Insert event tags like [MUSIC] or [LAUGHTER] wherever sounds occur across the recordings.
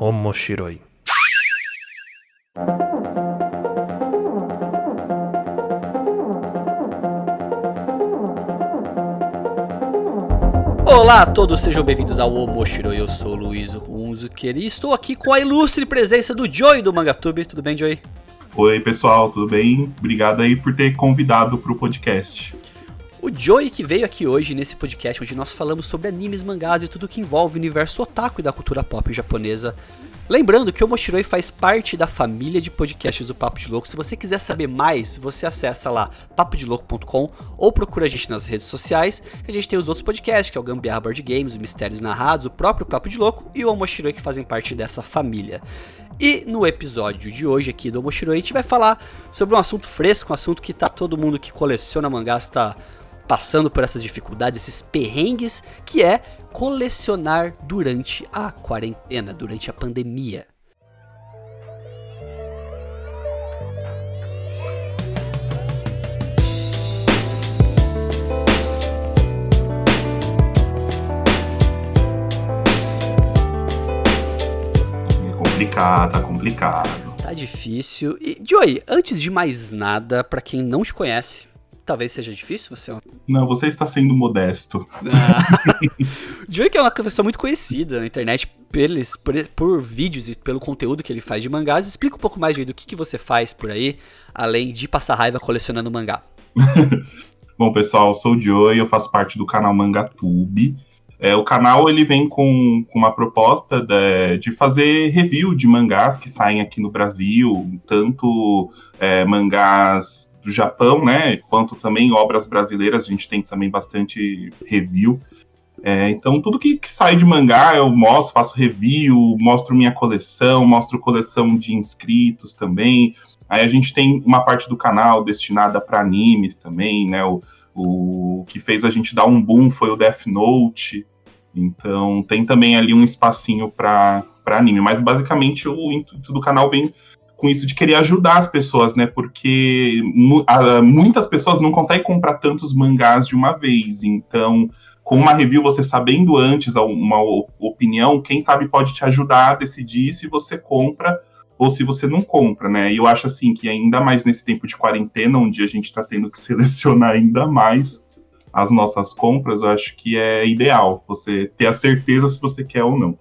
Omoshiroi. Olá a todos, sejam bem-vindos ao Omoshiro. Eu sou o Luiz Hunzuker e estou aqui com a ilustre presença do Joey do Mangatube. Tudo bem, Joey? Oi, pessoal, tudo bem? Obrigado aí por ter convidado para o podcast. O Joey que veio aqui hoje nesse podcast onde nós falamos sobre animes, mangás e tudo que envolve o universo otaku e da cultura pop japonesa. Lembrando que o Mochiroi faz parte da família de podcasts do Papo de Louco. Se você quiser saber mais, você acessa lá papodilouco.com ou procura a gente nas redes sociais. A gente tem os outros podcasts, que é o Gambiarra Board Games, o Mistérios Narrados, o próprio Papo de Louco e o Omochiroi que fazem parte dessa família. E no episódio de hoje aqui do Omochiroi, a gente vai falar sobre um assunto fresco, um assunto que tá todo mundo que coleciona mangás tá passando por essas dificuldades, esses perrengues, que é colecionar durante a quarentena, durante a pandemia. É complicado, tá complicado. Tá difícil. E, Joey, antes de mais nada, para quem não te conhece, talvez seja difícil você. Não, você está sendo modesto. Ah. [LAUGHS] Joey que é uma pessoa muito conhecida na internet pelos, por, por, vídeos e pelo conteúdo que ele faz de mangás. Explica um pouco mais, Joey, do que, que você faz por aí, além de passar raiva colecionando mangá. [LAUGHS] Bom, pessoal, eu sou o Joey, eu faço parte do canal Mangatube. É, o canal ele vem com, com uma proposta de, de, fazer review de mangás que saem aqui no Brasil, tanto é, mangás do Japão, né? Quanto também obras brasileiras, a gente tem também bastante review. É, então, tudo que, que, sai de mangá eu mostro, faço review, mostro minha coleção, mostro coleção de inscritos também. Aí a gente tem uma parte do canal destinada para animes também, né? O, o que fez a gente dar um boom foi o Death Note. Então, tem também ali um espacinho para anime. Mas, basicamente, o intuito do canal vem com isso de querer ajudar as pessoas, né? Porque muitas pessoas não conseguem comprar tantos mangás de uma vez. Então, com uma review, você sabendo antes uma opinião, quem sabe pode te ajudar a decidir se você compra ou se você não compra, né? E eu acho assim que ainda mais nesse tempo de quarentena, onde a gente está tendo que [LAUGHS] selecionar ainda mais as nossas compras, eu acho que é ideal você ter a certeza se você quer ou não.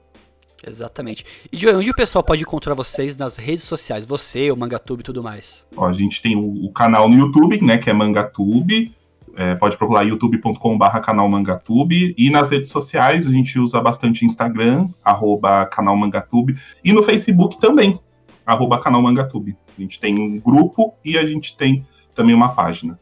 Exatamente. E de onde o pessoal pode encontrar vocês nas redes sociais? Você, o Mangatube e tudo mais? Ó, a gente tem o, o, canal no YouTube, né, que é Mangatube. É, pode procurar youtube.com.br canal Mangatube. E nas redes sociais a gente usa bastante Instagram, arroba canal Mangatube. E no Facebook também, arroba canal Mangatube. A gente tem um grupo e a gente tem também uma página.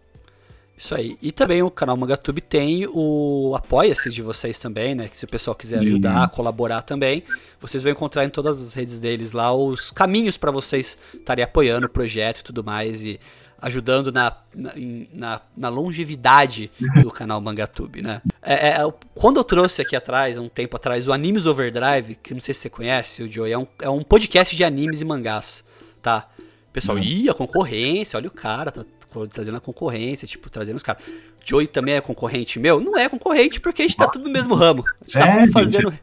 Isso aí. E também o canal Mangatube tem o Apoia-se de vocês também, né? Que se o pessoal quiser ajudar, colaborar também, vocês vão encontrar em todas as redes deles lá os caminhos para vocês estarem apoiando o projeto e tudo mais e ajudando na, na, na, longevidade [LAUGHS] do canal Mangatube, né? É, é, quando eu trouxe aqui atrás, um tempo atrás, o Animes Overdrive, que não sei se você conhece, o Joey, é um, é um podcast de animes e mangás, tá? Pessoal, uhum. ih, a concorrência, olha o cara, tá trazendo a concorrência, tipo, trazendo os caras. Joey também é concorrente meu? Não é concorrente porque a gente tá tudo no mesmo ramo. A gente tá é, tudo fazendo. Gente,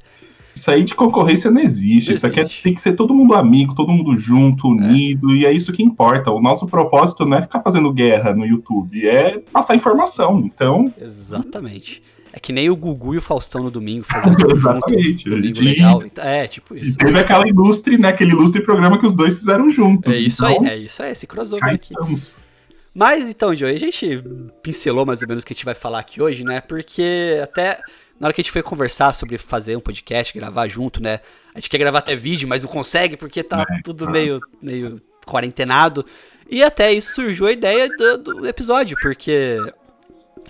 isso aí de concorrência não existe. Não isso aqui é, tem que ser todo mundo amigo, todo mundo junto, unido, é. e é isso que importa. O nosso propósito não é ficar fazendo guerra no YouTube, é passar informação. Então. Exatamente. É que nem o Gugu e o Faustão no domingo [LAUGHS] fazendo tipo, Exatamente. Junto, domingo legal. É, tipo isso. E teve aquela ilustre, né? Aquele ilustre programa que os dois fizeram juntos. É isso então, aí, é isso aí, esse crossover aqui. Estamos. Mas então, Joey, a gente pincelou mais ou menos o que a gente vai falar aqui hoje, né? Porque até na hora que a gente foi conversar sobre fazer um podcast, gravar junto, né? A gente quer gravar até vídeo, mas não consegue porque tá é, tudo meio, meio quarentenado. E até isso surgiu a ideia do, do, episódio, porque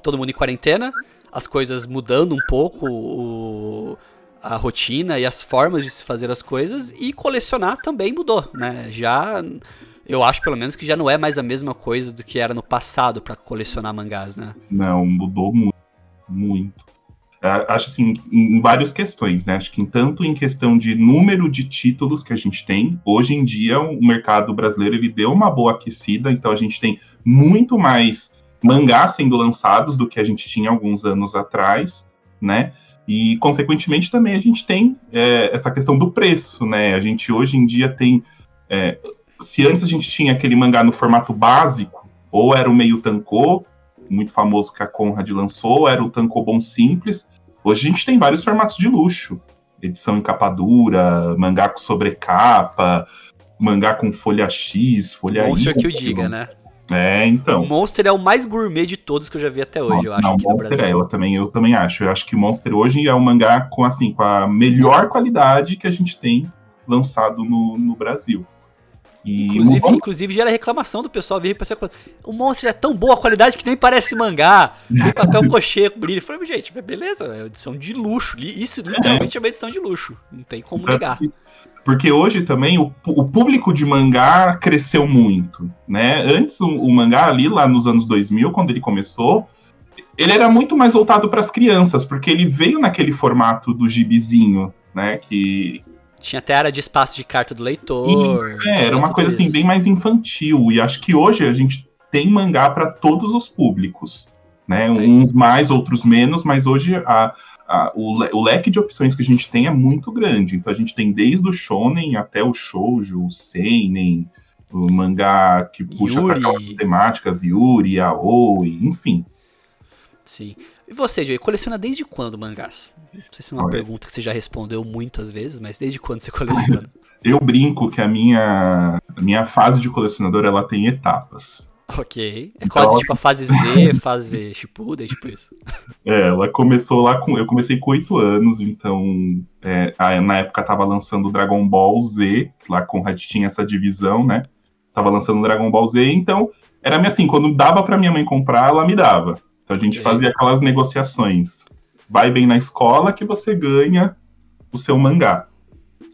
todo mundo em quarentena, as coisas mudando um pouco, o, a rotina e as formas de se fazer as coisas, e colecionar também mudou, né? Já eu acho pelo menos que já não é mais a mesma coisa do que era no passado para colecionar mangás, né? Não, mudou muito. muito. É, acho assim, em várias questões, né? Acho que tanto em questão de número de títulos que a gente tem, hoje em dia o mercado brasileiro ele deu uma boa aquecida, então a gente tem muito mais mangás sendo lançados do que a gente tinha alguns anos atrás, né? E, consequentemente, também a gente tem é, essa questão do preço, né? A gente hoje em dia tem. É, se antes a gente tinha aquele mangá no formato básico, ou era o meio tankô, muito famoso que a Conrad lançou, ou era o tankobon simples. Hoje a gente tem vários formatos de luxo. Edição em capa dura, mangá com sobrecapa, mangá com folha X, folha Monster que o diga, né? É, então. O Monster é o mais gourmet de todos que eu já vi até hoje, eu acho. Não, Monster é, eu também, eu também acho. Eu acho que o Monster hoje é um mangá com, assim, com a melhor qualidade que a gente tem lançado no, no Brasil. E inclusive, inclusive gera reclamação do pessoal vir pessoal o monstro é tão boa qualidade que nem parece mangá. Tem papel cochê com brilho. Eu falei, gente, beleza, é edição de luxo. Isso literalmente é, é uma edição de luxo. Não tem como negar. Porque hoje também o, o público de mangá cresceu muito, né? Antes o, o, mangá ali lá nos anos 2000, quando ele começou, ele era muito mais voltado para as crianças, porque ele veio naquele formato do gibizinho, né? Que tinha até área de espaço de carta do leitor. é, era uma coisa assim bem mais infantil e acho que hoje a gente tem mangá para todos os públicos, né? Tem. Uns mais, outros menos, mas hoje a a, o, le, o, leque de opções que a gente tem é muito grande. Então a gente tem desde o shonen até o shoujo, o seinen, o mangá que puxa para temáticas, Yuri, Aoi, enfim. Sim. E você, Joey, coleciona desde quando mangás? Não sei se é uma Olha. pergunta que você já respondeu muitas vezes, mas desde quando você coleciona? [LAUGHS] Eu brinco que a minha, a minha fase de colecionador ela tem etapas. Ok. É quase então, tipo a fase Z, [LAUGHS] fase Shippuden, tipo isso. [LAUGHS] É, ela começou lá com. Eu comecei com 8 anos, então. É, na época tava lançando Dragon Ball Z, lá com a tinha essa divisão, né? Tava lançando Dragon Ball Z, então era assim, quando dava pra minha mãe comprar, ela me dava. Então a gente okay. fazia aquelas negociações. Vai bem na escola que você ganha o seu mangá.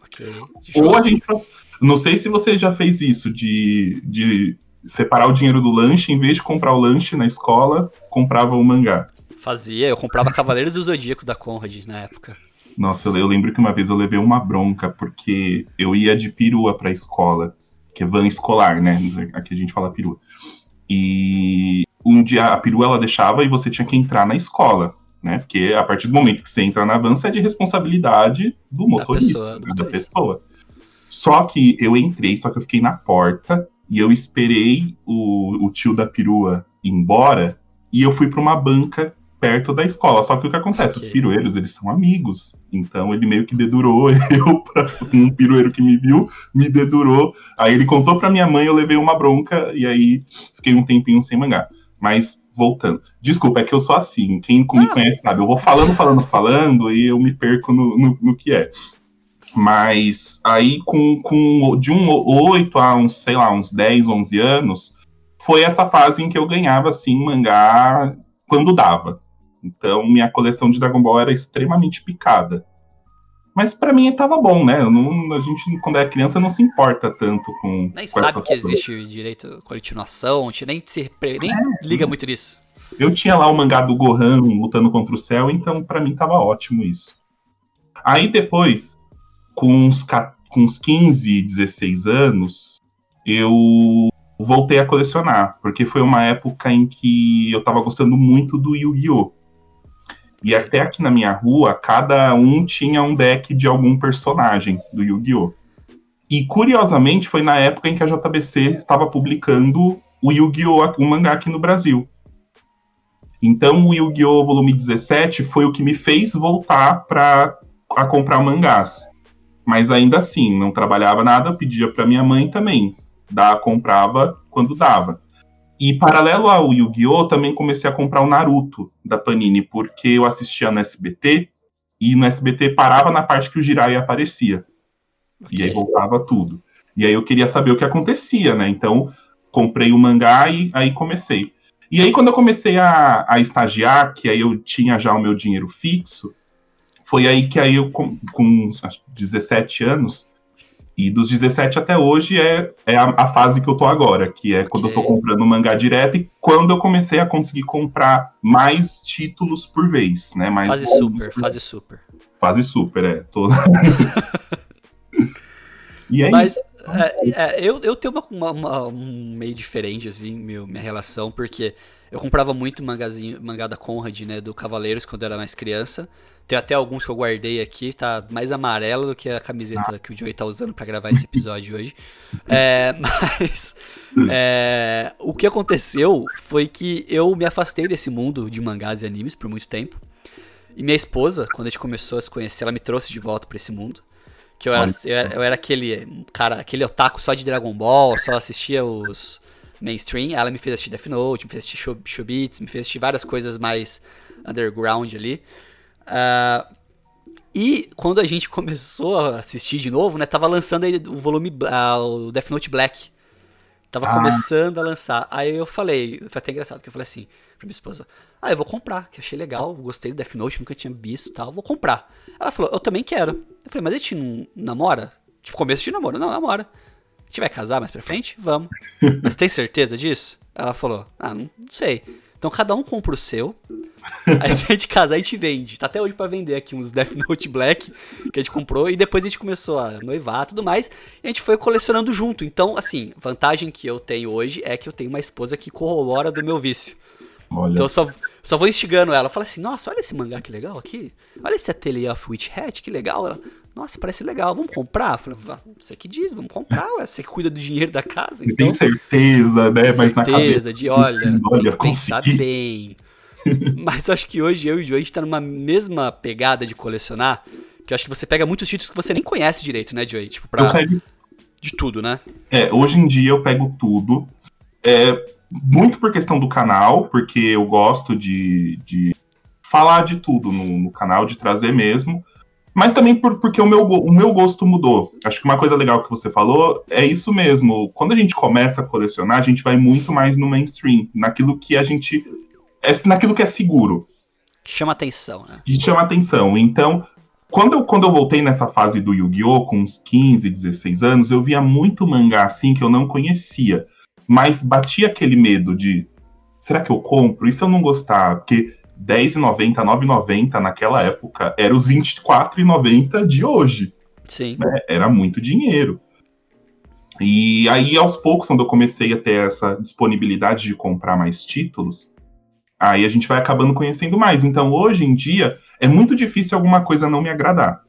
Okay. Ou a gente. Não sei se você já fez isso, de, de separar o dinheiro do lanche, em vez de comprar o lanche na escola, comprava o mangá. Fazia, eu comprava Cavaleiros do Zodíaco da Conrad na época. Nossa, eu, eu, lembro que uma vez eu levei uma bronca, porque eu ia de perua pra escola, que é van escolar, né? Aqui a gente fala perua. E dia a perua ela deixava e você tinha que entrar na escola, né? Porque a partir do momento que você entra na van, é de responsabilidade do motorista, da pessoa. Né? Da pessoa. Só que eu entrei, só que eu fiquei na porta e eu esperei o, o tio da perua ir embora e eu fui para uma banca perto da escola. Só que o que acontece? Okay. Os pirueiros, eles são amigos. Então ele meio que dedurou [LAUGHS] eu para um pirueiro que me viu, me dedurou. Aí ele contou para minha mãe, eu levei uma bronca e aí fiquei um tempinho sem mangá. Mas voltando. Desculpa, é que eu sou assim. Quem me ah. conhece sabe, eu vou falando, falando, falando e eu me perco no, no, no que é. Mas aí, com, com de um 8 a uns, sei lá, uns 10, 11 anos, foi essa fase em que eu ganhava, assim, mangá quando dava. Então, minha coleção de Dragon Ball era extremamente picada. Mas para mim tava bom, né? Não, a gente, quando é criança, não se importa tanto com. Nem sabe que existe direito continuação, a gente nem, se, nem é. liga muito nisso. Eu tinha lá o mangá do Gohan lutando contra o céu, então para mim tava ótimo isso. Aí depois, com uns, com uns 15, 16 anos, eu voltei a colecionar, porque foi uma época em que eu estava gostando muito do Yu-Gi-Oh! E até aqui na minha rua, cada um tinha um deck de algum personagem do Yu-Gi-Oh! E curiosamente foi na época em que a JBC estava publicando o Yu-Gi-Oh! o mangá aqui no Brasil. Então o Yu-Gi-Oh! volume 17 foi o que me fez voltar para a comprar mangás. Mas ainda assim, não trabalhava nada, pedia para minha mãe também. Da, comprava quando dava. E paralelo ao Yu-Gi-Oh! também comecei a comprar o Naruto da Panini, porque eu assistia no SBT e no SBT parava na parte que o Jiraiya aparecia. Okay. E aí voltava tudo. E aí eu queria saber o que acontecia, né? Então comprei o mangá e aí comecei. E aí quando eu comecei a, a estagiar, que aí eu tinha já o meu dinheiro fixo, foi aí que aí eu, com, com 17 anos, e dos 17 até hoje é, é a, a, fase que eu tô agora, que é quando okay. eu tô comprando mangá direto e quando eu comecei a conseguir comprar mais títulos por vez, né? Mais fase super, por... fase super. Fase super, é. Tô... [LAUGHS] e é Mas, isso. É, é, eu, eu tenho uma, uma, uma, um meio diferente, assim, meu, minha relação, porque eu comprava muito mangazinho, mangá da Conrad, né, do Cavaleiros, quando eu era mais criança. Tem até alguns que eu guardei aqui, tá mais amarelo do que a camiseta ah. que o Joey tá usando para gravar esse episódio hoje. [LAUGHS] É, mas é, o que aconteceu foi que eu me afastei desse mundo de mangás e animes por muito tempo. E minha esposa, quando a gente começou a se conhecer, ela me trouxe de volta para esse mundo. Que eu era, eu era, eu era, aquele cara, aquele otaku só de Dragon Ball, só assistia os mainstream. Ela me fez assistir Death Note, me fez assistir Shobits, me fez assistir várias coisas mais underground ali. Uh, e quando a gente [LAUGHS] começou a assistir de novo, né, tava lançando aí o volume, uh, o Death Note Black. Tava ah. começando a lançar. Aí eu falei, foi até engraçado, que eu falei assim pra minha esposa, ah, eu vou comprar, que achei legal, gostei do Death Note, nunca tinha visto e tal, vou comprar. Ela falou, eu também quero. Eu falei, mas a gente não namora? Tipo, começo de namoro, não, namora. A gente vai casar mais pra frente? Vamos. [LAUGHS] mas tem certeza disso? Ela falou, ah, não sei. Então cada um compra o seu. [LAUGHS] Aí se a gente casar, a gente vende. Tá até hoje para vender aqui uns Death Note Black que a gente comprou. E depois a gente começou a noivar e tudo mais. E a gente foi colecionando junto. Então, assim, vantagem que eu tenho hoje é que eu tenho uma esposa que corrobora do meu vício. Olha então eu só, só vou instigando ela. Fala assim, nossa, olha esse mangá que legal aqui. Olha esse Atelier of Witch Hat, que legal. Ela, nossa, parece legal, vamos comprar? Falei, você que diz, vamos comprar, ué, você que cuida do dinheiro da casa. Então, tem certeza, né? Mas na cabeça. de, olha, olha pensar bem. [LAUGHS] Mas acho que hoje eu e o Joe, a gente tá numa mesma pegada de colecionar, que eu acho que você pega muitos títulos que você nem conhece direito, né, Joey? Tipo, pra... De tudo, né? É, hoje em dia eu pego tudo. É, muito por questão do canal, porque eu gosto de, de falar de tudo no, no canal, de trazer mesmo mas também por, porque o meu, o meu gosto mudou. Acho que uma coisa legal que você falou é isso mesmo. Quando a gente começa a colecionar, a gente vai muito mais no mainstream, naquilo que a gente. É, naquilo que é seguro. Chama atenção, né? Que chama atenção. Então, quando eu, quando eu voltei nessa fase do Yu-Gi-Oh! com uns 15, 16 anos, eu via muito mangá assim que eu não conhecia. Mas batia aquele medo de. Será que eu compro? E se eu não gostar? Porque R$10,90, R$9,90 naquela época era os R$24,90 de hoje. Sim. Né? Era muito dinheiro. E aí, aos poucos, quando eu comecei a ter essa disponibilidade de comprar mais títulos, aí a gente vai acabando conhecendo mais. Então, hoje em dia, é muito difícil alguma coisa não me agradar.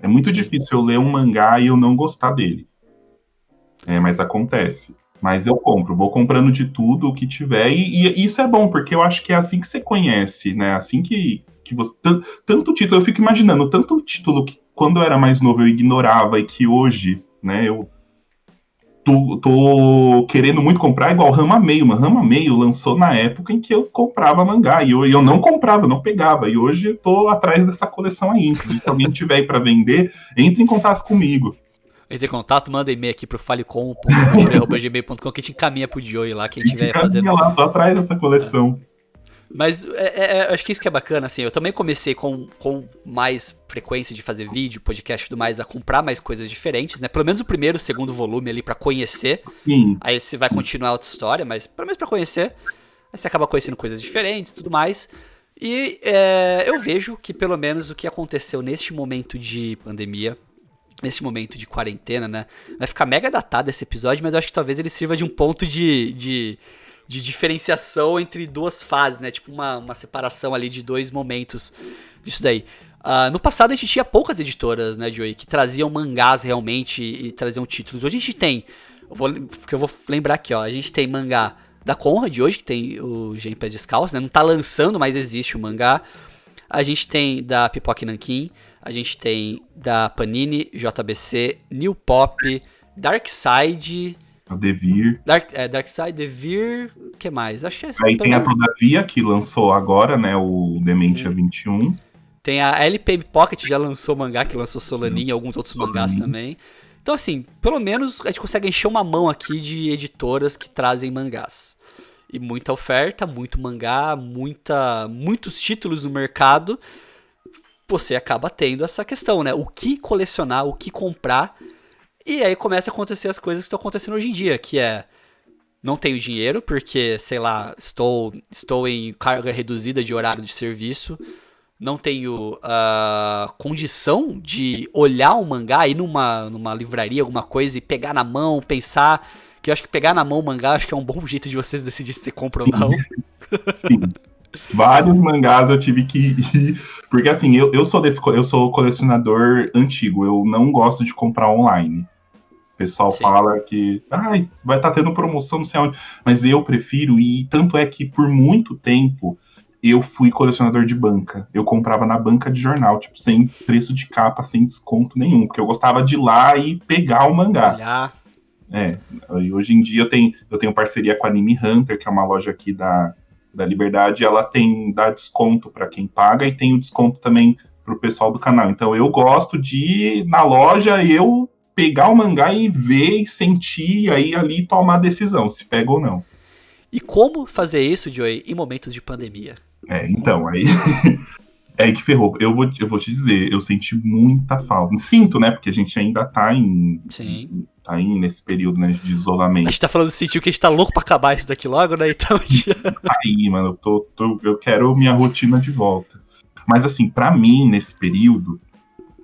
É muito difícil eu ler um mangá e eu não gostar dele. É, mas acontece. Mas eu compro, vou comprando de tudo o que tiver, e, e, isso é bom, porque eu acho que é assim que você conhece, né? Assim que, que você. Tanto, tanto título, eu fico imaginando, tanto título que quando eu era mais novo eu ignorava e que hoje, né, eu tô, tô querendo muito comprar, igual Rama Meio. Rama Meio lançou na época em que eu comprava mangá, e eu, eu não comprava, não pegava, e hoje eu tô atrás dessa coleção aí. Se alguém tiver aí para vender, entre em contato comigo entre em contato, manda e-mail aqui pro falecom.gmail.com que a gente encaminha pro Joey lá, quem tiver fazendo. lá, tô atrás dessa coleção. Mas é, é, é, acho que isso que é bacana, assim, eu também comecei com, com mais frequência de fazer vídeo, podcast e tudo mais, a comprar mais coisas diferentes, né? Pelo menos o primeiro, o segundo volume ali para conhecer. Sim. Aí você vai continuar outra história, mas pelo menos pra conhecer. Aí você acaba conhecendo coisas diferentes e tudo mais. E é, eu vejo que pelo menos o que aconteceu neste momento de pandemia nesse momento de quarentena, né? Vai ficar mega datado esse episódio, mas eu acho que talvez ele sirva de um ponto de, de, de diferenciação entre duas fases, né? Tipo uma, uma separação ali de dois momentos disso daí. Uh, no passado a gente tinha poucas editoras, né, Joey, que traziam mangás realmente e traziam títulos. Hoje a gente tem, eu vou, eu vou lembrar aqui, ó, a gente tem mangá da Conrad hoje, que tem o Gen Descalço, né? Não tá lançando, mas existe o mangá. A gente tem da Pipoque Nankin, a gente tem da Panini, JBC, New Pop, Dark Side. A Devir. Dark, é, Dark Side, Devir. O que mais? Acho que é Aí tem a Todavia, que lançou agora, né? O Dementia hum. 21. Tem a LPM Pocket, já lançou mangá, que lançou Solanin e alguns outros Solanin. mangás também. Então, assim, pelo menos a gente consegue encher uma mão aqui de editoras que trazem mangás. E muita oferta, muito mangá, muita, muitos títulos no mercado você acaba tendo essa questão, né? O que colecionar, o que comprar. E aí começa a acontecer as coisas que estão acontecendo hoje em dia, que é não tenho dinheiro porque, sei lá, estou estou em carga reduzida de horário de serviço, não tenho uh, condição de olhar um mangá, ir numa, numa livraria, alguma coisa, e pegar na mão, pensar. Que eu acho que pegar na mão o mangá acho que é um bom jeito de vocês decidirem se compram ou não. [LAUGHS] Sim. Vários mangás eu tive que ir. Porque assim, eu, eu sou desse eu sou colecionador antigo, eu não gosto de comprar online. O pessoal Sim. fala que ai, vai estar tá tendo promoção, não sei onde. Mas eu prefiro, e tanto é que por muito tempo eu fui colecionador de banca. Eu comprava na banca de jornal, tipo, sem preço de capa, sem desconto nenhum, porque eu gostava de ir lá e pegar o mangá. Olhar. É, e hoje em dia eu tenho, eu tenho parceria com a Anime Hunter, que é uma loja aqui da, da Liberdade, ela tem dá desconto para quem paga e tem o desconto também pro pessoal do canal. Então eu gosto de ir na loja eu pegar o mangá e ver e sentir, aí ali tomar a decisão, se pega ou não. E como fazer isso, Joey, em momentos de pandemia? É, então, aí. [LAUGHS] é que ferrou. Eu vou, eu vou te dizer, eu senti muita falta. Sinto, né? Porque a gente ainda tá em. Sim. Tá em nesse período né, de isolamento. A gente tá falando sentiu que a gente tá louco pra acabar isso daqui logo, né? Então. [LAUGHS] aí, mano, eu, tô, tô, eu quero minha rotina de volta. Mas assim, para mim, nesse período,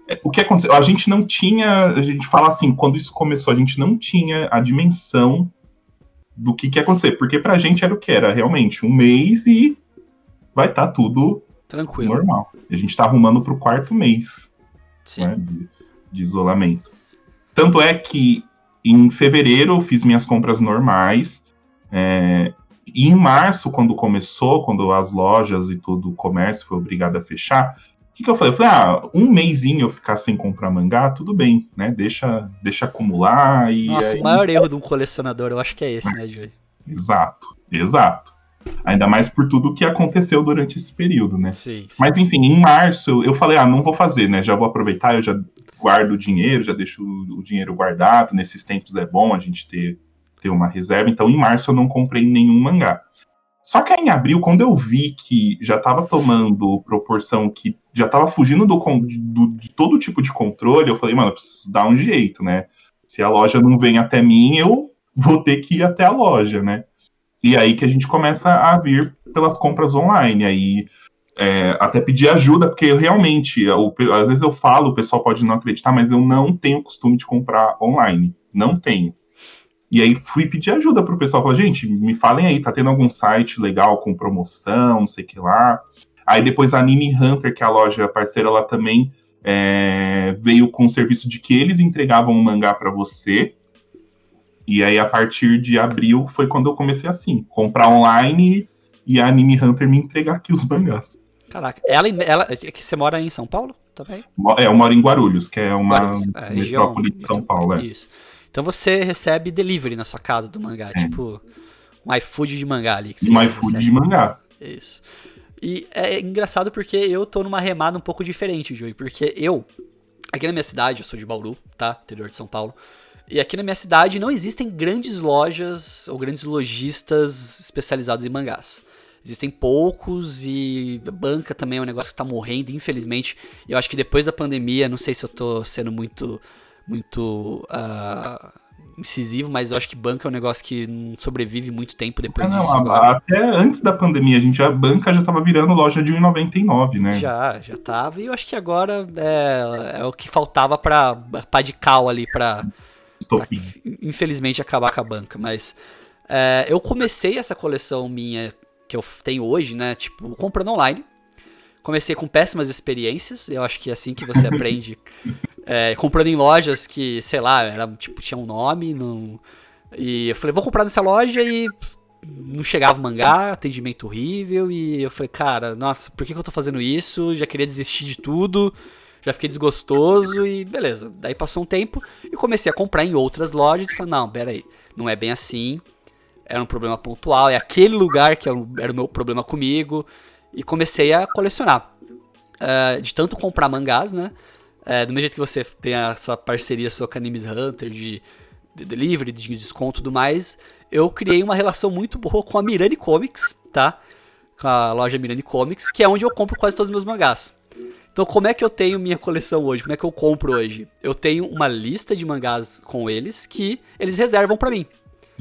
é, o que aconteceu? A gente não tinha. A gente fala assim, quando isso começou, a gente não tinha a dimensão do que, que ia acontecer. Porque pra gente era o que? Era realmente um mês e vai estar tá tudo Tranquilo. normal. A gente está arrumando para o quarto mês né, de, de, isolamento. Tanto é que em fevereiro eu fiz minhas compras normais. É, e em março, quando começou, quando as lojas e todo o comércio foi obrigado a fechar, o que, que eu falei? Eu falei, ah, um mêsinho eu ficar sem comprar mangá, tudo bem, né? Deixa, deixa acumular e. Nossa, aí... o maior erro de um colecionador, eu acho que é esse, né, Joey? Exato, exato. Ainda mais por tudo que aconteceu durante esse período, né? Sim, sim. Mas enfim, em março eu falei, ah, não vou fazer, né? Já vou aproveitar, eu já guardo o dinheiro, já deixo o dinheiro guardado. Nesses tempos é bom a gente ter, ter uma reserva. Então, em março eu não comprei nenhum mangá. Só que aí em abril, quando eu vi que já estava tomando proporção que já estava fugindo do, do, de todo tipo de controle, eu falei, mano, eu preciso dar um jeito, né? Se a loja não vem até mim, eu vou ter que ir até a loja, né? E aí que a gente começa a vir pelas compras online. Aí é, até pedir ajuda, porque eu realmente, eu, às vezes eu falo, o pessoal pode não acreditar, mas eu não tenho costume de comprar online. Não tenho. E aí fui pedir ajuda pro pessoal. Falei, gente, me falem aí, tá tendo algum site legal com promoção, não sei o que lá. Aí depois a Anime Hunter, que é a loja parceira, ela também é, veio com o serviço de que eles entregavam um mangá para você. E aí, a partir de abril, foi quando eu comecei assim, comprar online e a Anime Hunter me entregar aqui os mangás. Caraca, ela, ela que você mora em São Paulo também? É, eu moro em Guarulhos, que é uma é, metrópole de São Paulo. É. Isso. Então você recebe delivery na sua casa do mangá, é. tipo um iFood de mangá ali. um iFood de mangá. Isso. E é engraçado porque eu tô numa remada um pouco diferente, Joey, porque eu, aqui na minha cidade, eu sou de Bauru, tá? Interior de São Paulo. E aqui na minha cidade não existem grandes lojas ou grandes lojistas especializados em mangás. Existem poucos e banca também é um negócio que está morrendo, infelizmente. Eu acho que depois da pandemia, não sei se eu estou sendo muito muito uh, incisivo, mas eu acho que banca é um negócio que não sobrevive muito tempo depois não, disso. Não, até antes da pandemia, a gente a banca já estava virando loja de 1,99, né? Já, já tava. E eu acho que agora é, é o que faltava para pá de cal ali para infelizmente acabar com a banca. Mas é, eu comecei essa coleção minha que eu tenho hoje, né? Tipo, comprando online. Comecei com péssimas experiências. Eu acho que é assim que você [LAUGHS] aprende. É, comprando em lojas que, sei lá, era, tipo, tinha um nome. Não... E eu falei, vou comprar nessa loja e não chegava o mangá, atendimento horrível. E eu falei, cara, nossa, por que, que eu tô fazendo isso? Já queria desistir de tudo já fiquei desgostoso e beleza. Daí passou um tempo e comecei a comprar em outras lojas e falei, não, pera aí, não é bem assim. Era um problema pontual, é aquele lugar que era o meu problema comigo. E comecei a colecionar. Uh, de tanto comprar mangás, né? Uh, do mesmo jeito que você tem essa parceria sua com a Animes Hunter de, de delivery, de desconto e tudo mais, eu criei uma relação muito boa com a Mirani Comics, tá? Com a loja Mirani Comics, que é onde eu compro quase todos os meus mangás. Então, como é que eu tenho minha coleção hoje? Como é que eu compro hoje? Eu tenho uma lista de mangás com eles que eles reservam para mim.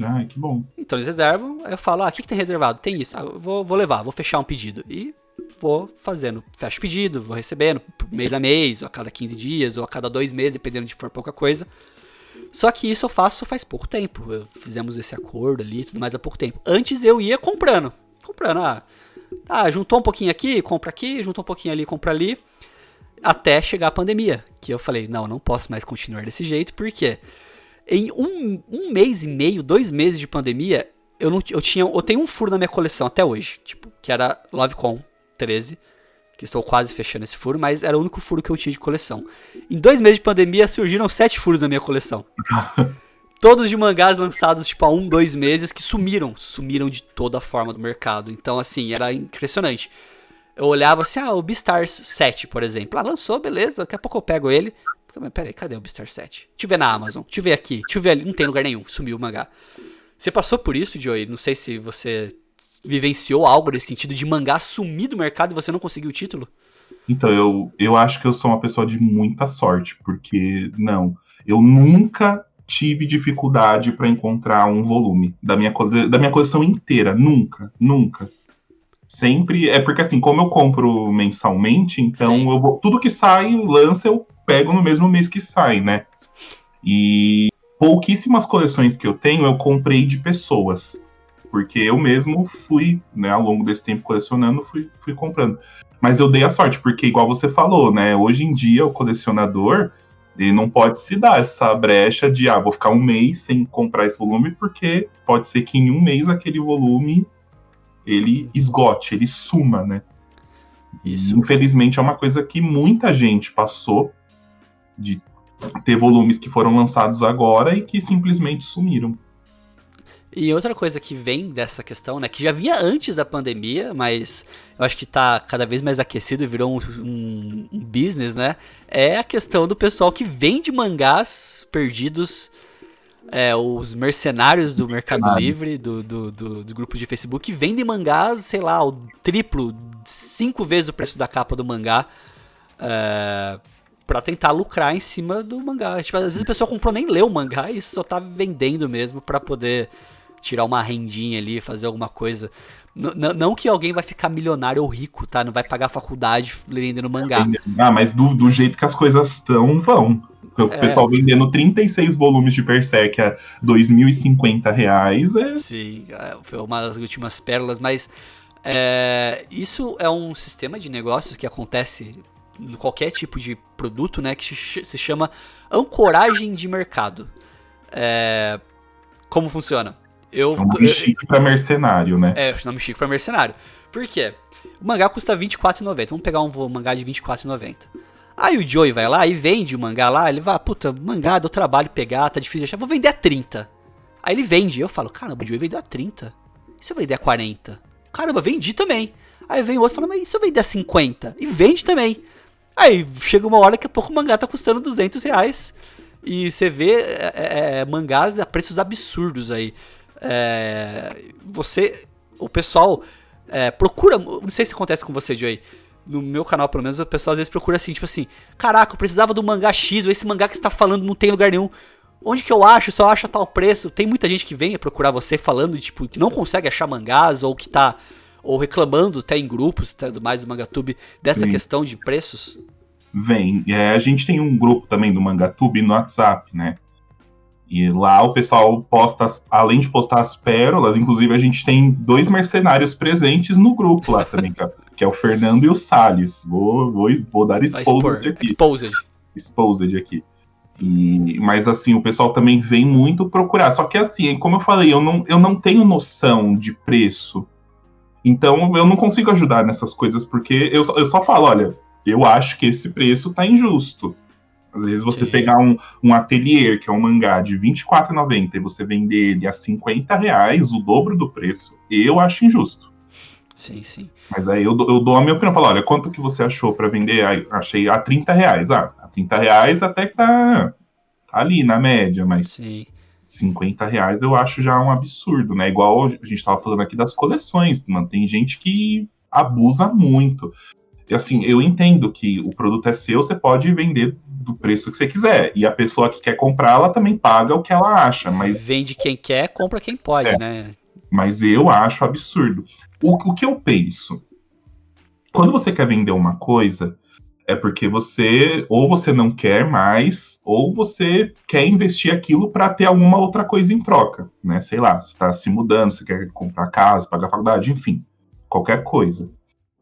Ah, que bom. Então eles reservam, eu falo, ah, o que, que tem reservado? Tem isso. Ah, vou, vou levar, vou fechar um pedido. E vou fazendo, fecho pedido, vou recebendo mês a mês, ou a cada 15 dias, ou a cada dois meses, dependendo de for pouca coisa. Só que isso eu faço faz pouco tempo. Fizemos esse acordo ali tudo mais há pouco tempo. Antes eu ia comprando. Comprando, ah, tá, juntou um pouquinho aqui, compra aqui, juntou um pouquinho ali, compra ali. Até chegar a pandemia. Que eu falei, não, não posso mais continuar desse jeito, porque em um, um mês e meio, dois meses de pandemia, eu, não, eu tinha. Eu tenho um furo na minha coleção até hoje. Tipo, que era Lovecon 13 que estou quase fechando esse furo, mas era o único furo que eu tinha de coleção. Em dois meses de pandemia surgiram sete furos na minha coleção. [LAUGHS] Todos de mangás lançados, tipo, há um, dois meses, que sumiram. Sumiram de toda a forma do mercado. Então, assim, era impressionante. Eu olhava assim, ah, o Beastars 7, por exemplo. Ah, lançou, beleza, daqui a pouco eu pego ele. Mas peraí, cadê o Beastars 7? Deixa eu ver na Amazon, deixa eu ver aqui, deixa eu ver ali. Não tem lugar nenhum, sumiu o mangá. Você passou por isso, Joey? Não sei se você vivenciou algo nesse sentido de mangá sumir do mercado e você não conseguiu o título? Então, eu, eu acho que eu sou uma pessoa de muita sorte, porque, não, eu nunca tive dificuldade para encontrar um volume da minha, da minha coleção inteira. Nunca, nunca. Sempre. É porque, assim, como eu compro mensalmente, então eu vou, tudo que sai, lança, eu pego no mesmo mês que sai, né? E pouquíssimas coleções que eu tenho eu comprei de pessoas porque eu mesmo fui, né, ao longo desse tempo colecionando, fui, fui comprando. Mas eu dei a sorte, porque igual você falou, né, hoje em dia o colecionador, ele não pode se dar essa brecha de, ah, vou ficar um mês sem comprar esse volume, porque pode ser que em um mês aquele volume ele esgote, ele suma, né? Isso. Infelizmente é uma coisa que muita gente passou de ter volumes que foram lançados agora e que simplesmente sumiram. E outra coisa que vem dessa questão, né, que já vinha antes da pandemia, mas eu acho que tá cada vez mais aquecido e virou um, um, um business, né, é a questão do pessoal que vende mangás perdidos, é, os mercenários do Mercado Livre, do, do, do, do, grupo de Facebook, que vendem mangás, sei lá, o triplo, cinco vezes o preço da capa do mangá, é, para tentar lucrar em cima do mangá. Tipo, às vezes a pessoa comprou nem leu o mangá e só tá vendendo mesmo para poder tirar uma rendinha ali, fazer alguma coisa. N não que alguém vai ficar milionário ou rico, tá? Não vai pagar a faculdade vendendo mangá. Ah, mas do, do jeito que as coisas estão, vão. O é. pessoal vendendo 36 volumes de Berserk a 2.050 reais é... Sim, é, foi uma das últimas pérolas, mas é, isso é um sistema de negócios que acontece em qualquer tipo de produto, né? Que se chama ancoragem de mercado. É, como funciona? Eu, é um nome chique pra mercenário, né? É, nome chique pra mercenário. Por quê? O mangá custa R$24,90. Vamos pegar um mangá de R$24,90. Aí o Joey vai lá e vende o mangá lá. Ele vai, puta, mangá, deu trabalho pegar, tá difícil de achar. Vou vender a 30. Aí ele vende. Eu falo, caramba, o Joey vendeu a 30. E se eu vender a 40? Caramba, vendi também. Aí vem o outro e fala, mas e se eu vender a 50? E vende também. Aí chega uma hora que a pouco o mangá tá custando 200 reais. E você vê é, é, é, mangás a preços absurdos aí é, você, o pessoal é, procura, não sei se acontece com você, Joey, no meu canal pelo menos, o pessoal às vezes procura assim, tipo assim, caraca, eu precisava do mangá X, ou esse mangá que você tá falando não tem lugar nenhum. Onde que eu acho? Só acha tal preço. Tem muita gente que vem procurar você falando, tipo, que não consegue achar mangás, ou que tá, ou reclamando até em grupos, tudo mais do Mangatube, dessa Sim. questão de preços? Vem. É, a gente tem um grupo também do Mangatube no WhatsApp, né? E lá o pessoal posta, além de postar as pérolas, inclusive a gente tem dois mercenários presentes no grupo lá também, que é o Fernando e o Salles. Vou, vou, vou dar exposed aqui. Exposed. Exposed aqui. E, mas assim, o pessoal também vem muito procurar. Só que assim, como eu falei, eu não, eu não tenho noção de preço. Então eu não consigo ajudar nessas coisas, porque eu, eu só falo, olha, eu acho que esse preço tá injusto. Às vezes você Sim. pegar um, um atelier, que é um mangá de R$24,90 e você vender ele a 50 reais, o dobro do preço, eu acho injusto. Sim, sim. Mas aí eu, eu dou a minha opinião, falo, olha, quanto que você achou para vender? Aí, achei a 30 reais. Ah, a 30 reais até que tá, tá ali na média, mas sim. 50 reais eu acho já um absurdo, né? Igual a gente tava falando aqui das coleções, mano, tem gente que abusa muito. E assim, eu entendo que o produto é seu, você pode vender do preço que você quiser. E a pessoa que quer comprar, ela também paga o que ela acha. Mas... Vende quem quer, compra quem pode, é, né? Mas eu acho absurdo. O, o que eu penso? quando você quer vender uma coisa, é porque você ou você não quer mais, ou você quer investir aquilo para ter alguma outra coisa em troca, né? Sei lá, você está se mudando, você quer comprar casa, pagar faculdade, enfim, qualquer coisa.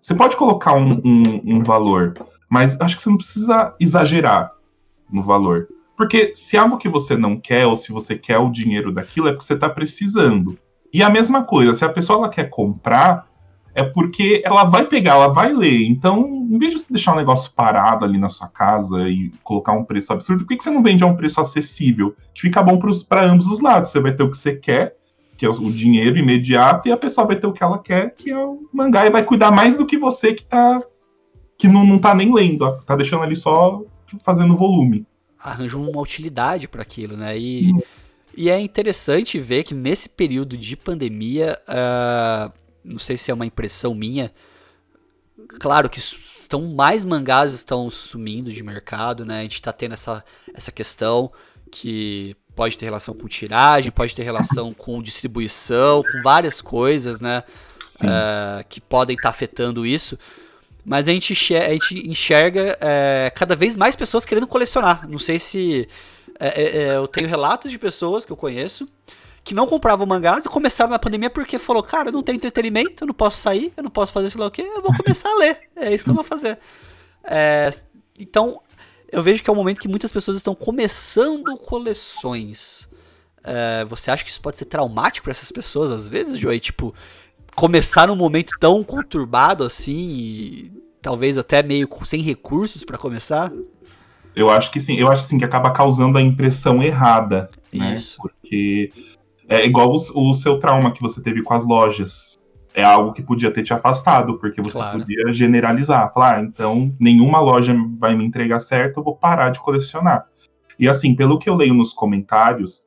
Você pode colocar um, um, um valor, mas acho que você não precisa exagerar no valor. Porque se algo que você não quer, ou se você quer o dinheiro daquilo, é porque você está precisando. E a mesma coisa, se a pessoa ela quer comprar, é porque ela vai pegar, ela vai ler. Então, em vez de você deixar um negócio parado ali na sua casa e colocar um preço absurdo, por que, que você não vende a um preço acessível? Que fica bom para ambos os lados. Você vai ter o que você quer, que é o dinheiro imediato, e a pessoa vai ter o que ela quer, que é o mangá, e vai cuidar mais do que você que tá. que não, não tá nem lendo, ó, tá deixando ali só fazendo volume. Arranja uma utilidade para aquilo, né? E, hum. e é interessante ver que nesse período de pandemia, uh, não sei se é uma impressão minha, claro que estão mais mangás estão sumindo de mercado, né? A gente tá tendo essa, essa questão que pode ter relação com tiragem, pode ter relação [LAUGHS] com distribuição, com várias coisas, né? Uh, que podem estar tá afetando isso. Mas a gente enxerga, a gente enxerga é, cada vez mais pessoas querendo colecionar. Não sei se. É, é, é, eu tenho relatos de pessoas que eu conheço que não compravam mangás e começaram na pandemia porque falou, cara, eu não tenho entretenimento, eu não posso sair, eu não posso fazer sei lá o que, eu vou começar a ler. É isso que eu vou fazer. É, então, eu vejo que é um momento que muitas pessoas estão começando coleções. É, você acha que isso pode ser traumático para essas pessoas às vezes, Joey? Tipo, começar num momento tão conturbado assim, e talvez até meio sem recursos para começar? Eu acho que sim. Eu acho assim que acaba causando a impressão errada, né? Isso. Porque é igual o, o seu trauma que você teve com as lojas é algo que podia ter te afastado, porque você claro. podia generalizar, falar, ah, então nenhuma loja vai me entregar certo, eu vou parar de colecionar. E assim, pelo que eu leio nos comentários,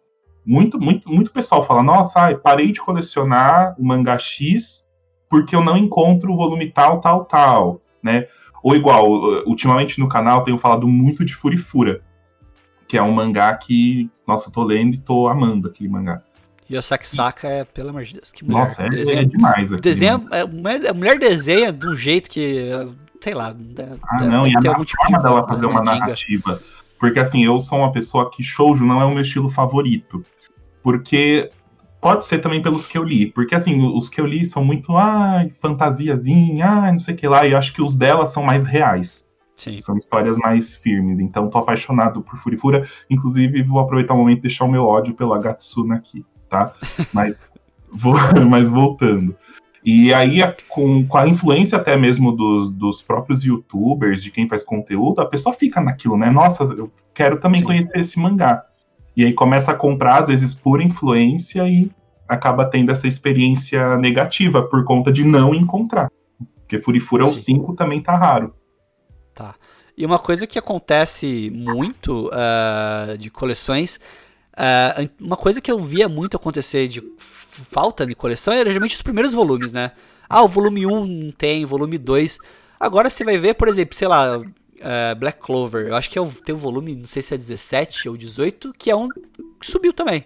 muito, muito, muito pessoal fala, nossa, ai, parei de colecionar o mangá X porque eu não encontro o volume tal, tal, tal, né? Ou igual, ultimamente no canal tenho falado muito de Furifura, que é um mangá que, nossa, eu tô lendo e tô amando aquele mangá. E o Saka é, pelo amor de Deus, que mulher. Nossa, é, desenha, é demais. Aqui, desenha, é, a mulher desenha de um jeito que, sei lá. Ah, não, e a forma tipo dela fazer uma narrativa. Porque assim, eu sou uma pessoa que shoujo não é o meu estilo favorito. Porque pode ser também pelos que eu li. Porque assim, os que eu li são muito, ai, fantasiazinha, ai, não sei o que lá. E eu acho que os dela são mais reais. Sim. São histórias mais firmes. Então, tô apaixonado por Furifura. Inclusive, vou aproveitar o momento e deixar o meu ódio pelo Agatsuna aqui tá? [LAUGHS] Mas, vou, [LAUGHS] mas voltando. E aí, com, com a influência até mesmo dos, dos próprios youtubers, de quem faz conteúdo, a pessoa fica naquilo, né? Nossa, eu quero também Sim. conhecer esse mangá. E aí começa a comprar, às vezes, por influência e acaba tendo essa experiência negativa por conta de não encontrar. Porque Furifura o 5 também tá raro. Tá. E uma coisa que acontece muito uh, de coleções Uh, uma coisa que eu via muito acontecer de falta de coleção era geralmente os primeiros volumes, né? Ah, o volume 1 não tem, volume 2. Agora você vai ver, por exemplo, sei lá, uh, Black Clover. Eu acho que é o, tem o volume, não sei se é 17 ou 18, que é um que subiu também.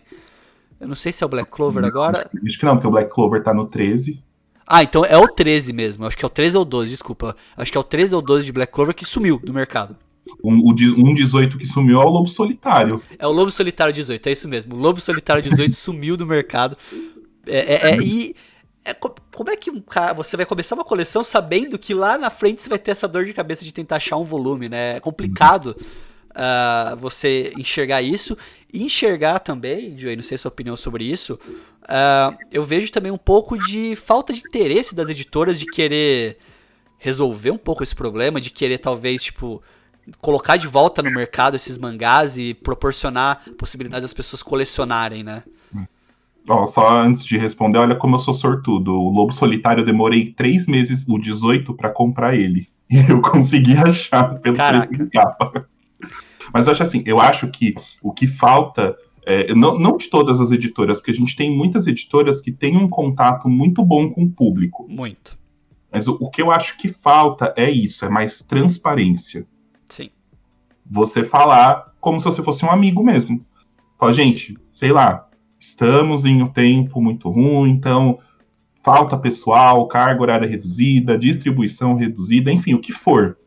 Eu não sei se é o Black Clover agora. Acho que não, porque o Black Clover tá no 13. Ah, então é o 13 mesmo. Acho que é o 13 ou 12, desculpa. Acho que é o 13 ou 12 de Black Clover que sumiu do mercado. Um, um 18 que sumiu é o Lobo Solitário. É o Lobo Solitário 18, é isso mesmo. O Lobo Solitário 18 [LAUGHS] sumiu do mercado. É, é, é, e é, como é que você vai começar uma coleção sabendo que lá na frente você vai ter essa dor de cabeça de tentar achar um volume, né? É complicado uh, você enxergar isso. E enxergar também, Joey, não sei a sua opinião sobre isso, uh, eu vejo também um pouco de falta de interesse das editoras de querer resolver um pouco esse problema, de querer talvez, tipo, colocar de volta no mercado esses mangás e proporcionar a possibilidade das pessoas colecionarem, né? Ó, só antes de responder, olha como eu sou sortudo. O Lobo Solitário eu demorei três meses, o 18, para comprar ele. E [LAUGHS] eu consegui achar pelo Caraca. preço de capa. Mas eu acho assim, eu acho que o que falta é, não, não, de todas as editoras, porque a gente tem muitas editoras que têm um contato muito bom com o público. Muito. Mas o, o, que eu acho que falta é isso, é mais transparência. Sim. Você falar como se você fosse um amigo mesmo. Fala, gente, sei lá, estamos em um tempo muito ruim, então falta pessoal, carga horária reduzida, distribuição reduzida, enfim, o que for.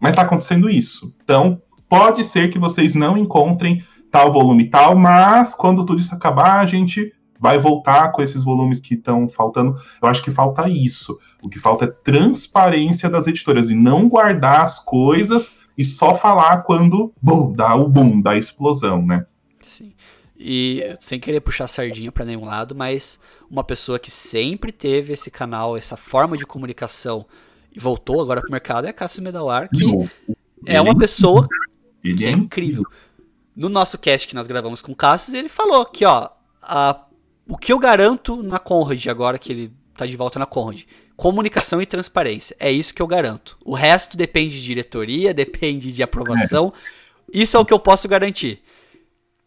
Mas está acontecendo isso. Então, pode ser que vocês não encontrem tal volume tal, mas quando tudo isso acabar, a gente vai voltar com esses volumes que estão faltando. Eu acho que falta isso. O que falta é transparência das editoras e não guardar as coisas e só falar quando boom, dá o boom, dá a explosão, né? Sim. E sem querer puxar sardinha para nenhum lado, mas uma pessoa que sempre teve esse canal, essa forma de comunicação e voltou agora pro mercado é a Cássio Medawar, que é uma pessoa que é, é incrível. No nosso cast que nós gravamos com o Cássio, ele falou que, ó, a, o que eu garanto na Conrad, agora que ele tá de volta na Conrad, comunicação e transparência. É isso que eu garanto. O resto depende de diretoria, [LAUGHS] depende de aprovação. É. Isso é o que eu posso garantir.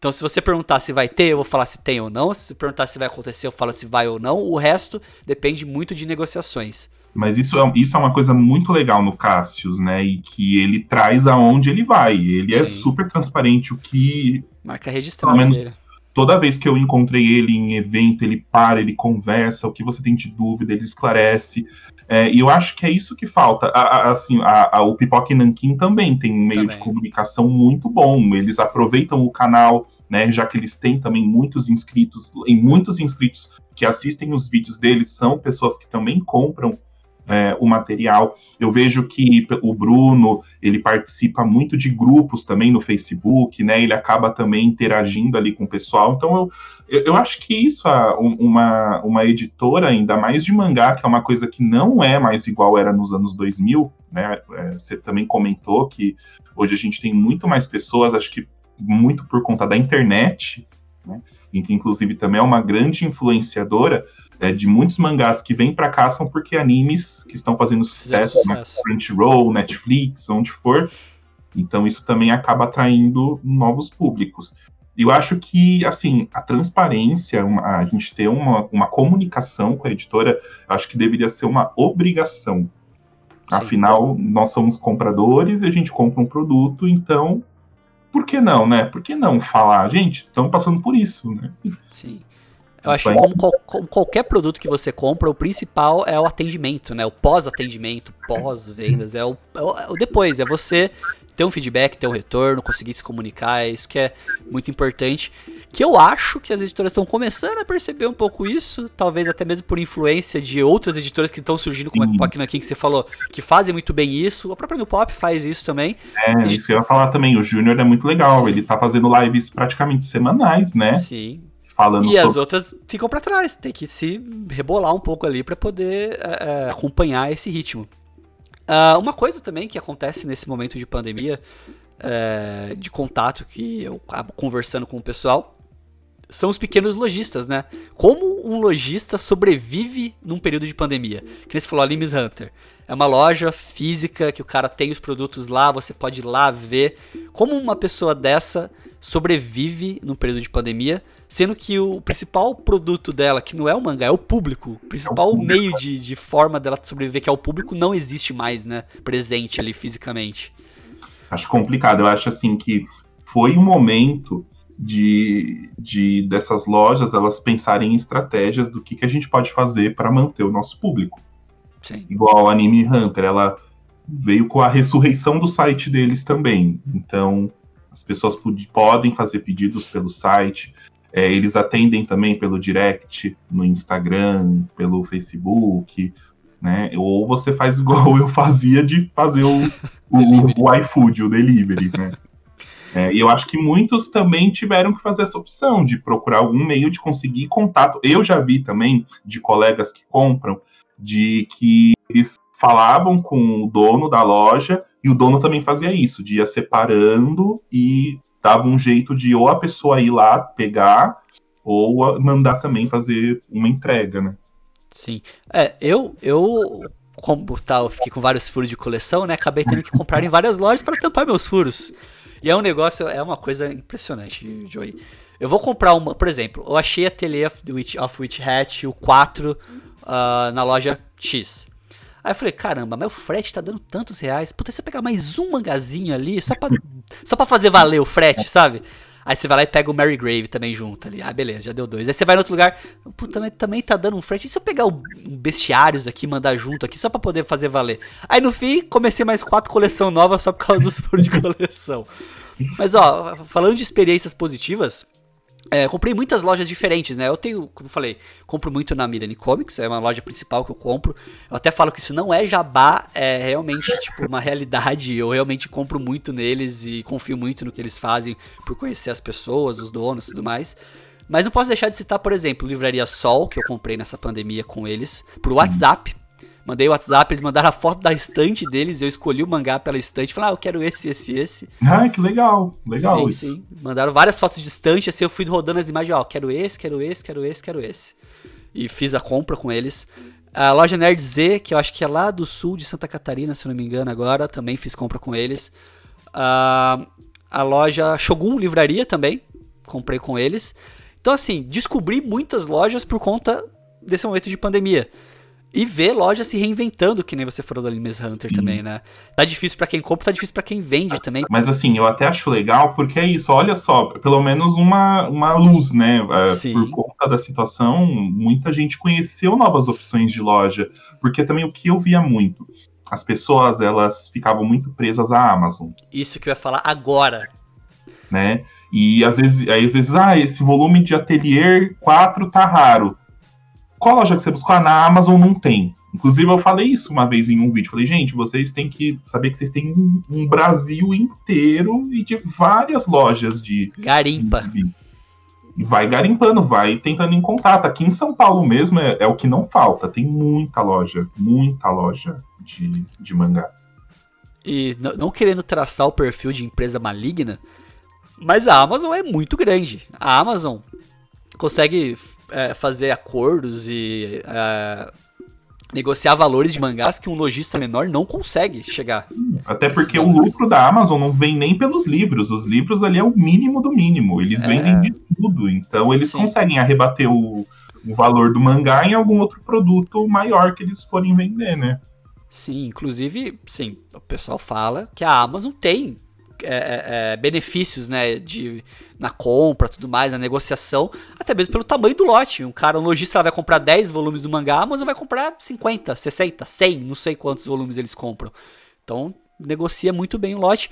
Então, se você perguntar se vai ter, eu vou falar se tem ou não. Se perguntar se vai acontecer, eu falo se vai ou não. O resto depende muito de negociações. Mas isso é, isso é uma coisa muito legal no Cassius, né? E que ele traz aonde ele vai. Ele é Sim. é super transparente, o que. Marca registrada menos, dele. Toda vez que eu encontrei ele em evento, ele para, ele conversa, o que você tem de dúvida, ele esclarece. É, e eu acho que é isso que falta. A, a, assim, a, o Pipoca e Nankin também tem um meio também. de comunicação muito bom. Eles aproveitam o canal né? Já que eles têm também muitos inscritos, e muitos inscritos que assistem os vídeos deles são pessoas que também compram é, o material. Eu vejo que o Bruno ele participa muito de grupos também no Facebook, né? Ele acaba também interagindo ali com o pessoal. Então eu, eu acho que isso, uma, uma editora, ainda mais de mangá, que é uma coisa que não é mais igual era nos anos 2000, né? É, você também comentou que hoje a gente tem muito mais pessoas, acho que muito por conta da internet, né? E que inclusive também é uma grande influenciadora é, de muitos mangás que vêm para cá são porque animes que estão fazendo sucesso, na Crunchyroll, Netflix, onde for. Então isso também acaba atraindo novos públicos. Eu acho que, assim, a transparência, uma, a gente ter uma, uma comunicação com a editora, acho que deveria ser uma obrigação. Sim. Afinal, nós somos compradores e a gente compra um produto, então por que não, né? Por que não falar? Gente, estamos passando por isso, né? Sim. Eu acho que como, como, qualquer produto que você compra, o principal é o atendimento, né? O pós-atendimento, pós-vendas, é o, é o depois, é você ter um feedback, ter um retorno, conseguir se comunicar, é isso que é muito importante. Que eu acho que as editoras estão começando a perceber um pouco isso, talvez até mesmo por influência de outras editoras que estão surgindo, como a Pop aqui que você falou, que fazem muito bem isso. A própria New Pop faz isso também. É, isso que eu ia falar também. O Júnior é muito legal, Sim. ele tá fazendo lives praticamente semanais, né? Sim. Falando e sobre... as outras ficam para trás, tem que se rebolar um pouco ali para poder é, acompanhar esse ritmo. Uh, uma coisa também que acontece nesse momento de pandemia, é, de contato que eu acabo conversando com o pessoal, são os pequenos lojistas, né? Como um lojista sobrevive num período de pandemia? Que você falou, a Limes Hunter. É uma loja física que o cara tem os produtos lá, você pode ir lá ver. Como uma pessoa dessa sobrevive num período de pandemia, sendo que o principal produto dela, que não é o mangá, é o público. O principal é o público. meio de, de forma dela sobreviver, que é o público, não existe mais, né? Presente ali fisicamente. Acho complicado. Eu acho assim que foi um momento de, de dessas lojas elas pensarem em estratégias do que, que a gente pode fazer para manter o nosso público. Sim. Igual a Anime Hunter, ela veio com a ressurreição do site deles também. Então, as pessoas podem fazer pedidos pelo site. É, eles atendem também pelo direct no Instagram, pelo Facebook, né? Ou você faz igual [LAUGHS] eu fazia de fazer o, o, o iFood, o delivery, né? É, e eu acho que muitos também tiveram que fazer essa opção de procurar algum meio de conseguir contato. Eu já vi também de colegas que compram de que eles falavam com o dono da loja e o dono também fazia isso, de ia separando e dava um jeito de ou a pessoa ir lá pegar ou mandar também fazer uma entrega, né? Sim. É, eu, eu como tá, eu fiquei com vários furos de coleção, né? Acabei tendo que comprar em várias lojas para tampar meus furos. E é um negócio, é uma coisa impressionante, Joey. Eu vou comprar uma, por exemplo, eu achei a Tele of, Witch, of Witch Hat, o 4, uh, ah, na loja X. Aí eu falei, caramba, mas o frete tá dando tantos reais. Puta, se eu pegar mais um mangazinho ali, só pra, [LAUGHS] só pra fazer valer o frete, sabe? Aí você vai lá e pega o Mary Grave também junto ali. Ah, beleza, já deu dois. Aí você vai no outro lugar, puta, mas também tá dando um frete. E se eu pegar o bestiários aqui, mandar junto aqui, só pra poder fazer valer? Aí no fim, comecei mais quatro coleção nova só por causa dos furos de coleção. Mas ó, falando de experiências positivas, é, comprei muitas lojas diferentes, né? Eu tenho, como eu falei, compro muito na Mirani Comics, é uma loja principal que eu compro. Eu até falo que isso não é jabá, é realmente tipo uma realidade. Eu realmente compro muito neles e confio muito no que eles fazem por conhecer as pessoas, os donos e tudo mais. Mas não posso deixar de citar, por exemplo, Livraria Sol, que eu comprei nessa pandemia com eles, por. WhatsApp. Mandei o WhatsApp, eles mandaram a foto da estante deles, eu escolhi o mangá pela estante, falei, ah, eu quero esse, esse, esse. Ah, que legal, legal sim, isso. Sim, mandaram várias fotos de estante, assim, eu fui rodando as imagens, ó, quero esse, quero esse, quero esse, quero esse. E fiz a compra com eles. A loja Nerd Z, que eu acho que é lá do sul de Santa Catarina, se não me engano agora, também fiz compra com eles. Uh, a loja Shogun Livraria também, comprei com eles. Então, assim, descobri muitas lojas por conta desse momento de pandemia. E ver loja se reinventando, que nem você falou do Animes Hunter Sim. também, né? Tá difícil para quem compra, tá difícil para quem vende também. Mas assim, eu até acho legal, porque é isso, olha só, pelo menos uma, uma luz, né? É, por conta da situação, muita gente conheceu novas opções de loja. Porque também o que eu via muito, as pessoas, elas ficavam muito presas à Amazon. Isso que eu ia falar agora. Né? E às vezes, aí, às vezes, ah, esse volume de Atelier 4 tá raro qual loja que você buscar? Na Amazon não tem. Inclusive, eu falei isso uma vez em um vídeo. Falei, gente, vocês têm que saber que vocês têm um, um Brasil inteiro e de várias lojas de. Garimpa. De, vai garimpando, vai tentando encontrar. Tá aqui em São Paulo mesmo é, é, o que não falta. Tem muita loja, muita loja de, de mangá. E não querendo traçar o perfil de empresa maligna, mas a Amazon é muito grande. A Amazon consegue é, fazer acordos e é, negociar valores de mangás que um lojista menor não consegue chegar. Até porque o lucro da Amazon não vem nem pelos livros. Os livros ali é o mínimo do mínimo. Eles é... vendem de tudo. Então eles Sim. conseguem arrebater o, o valor do mangá em algum outro produto maior que eles forem vender, né? Sim, inclusive, sim, o pessoal fala que a Amazon tem é, é, é, benefícios, né, de, na compra, tudo mais, na negociação, até mesmo pelo tamanho do lote. Um cara, um lojista vai comprar 10 volumes do mangá, mas vai comprar 50, 60, 100, não sei quantos volumes eles compram. Então, negocia muito bem o lote.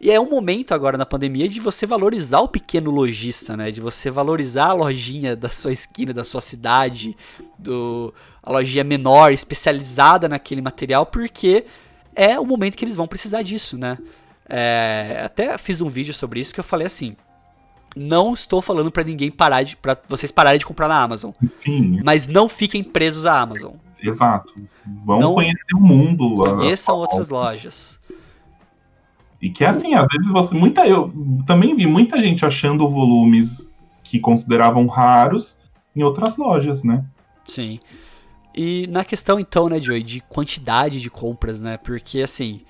E é um momento agora na pandemia de você valorizar o pequeno lojista, né? De você valorizar a lojinha da sua esquina, da sua cidade, do, a lojinha menor, especializada naquele material, porque é o momento que eles vão precisar disso, né? É, até fiz um vídeo sobre isso que eu falei assim. Não estou falando para ninguém parar de. para vocês pararem de comprar na Amazon. Sim. Mas não fiquem presos à Amazon. Exato. Vão não conhecer o mundo. Conheçam outras lojas. E que é assim, às vezes você. Muita, eu também vi muita gente achando volumes que consideravam raros em outras lojas, né? Sim. E na questão, então, né, Joey, de quantidade de compras, né? Porque assim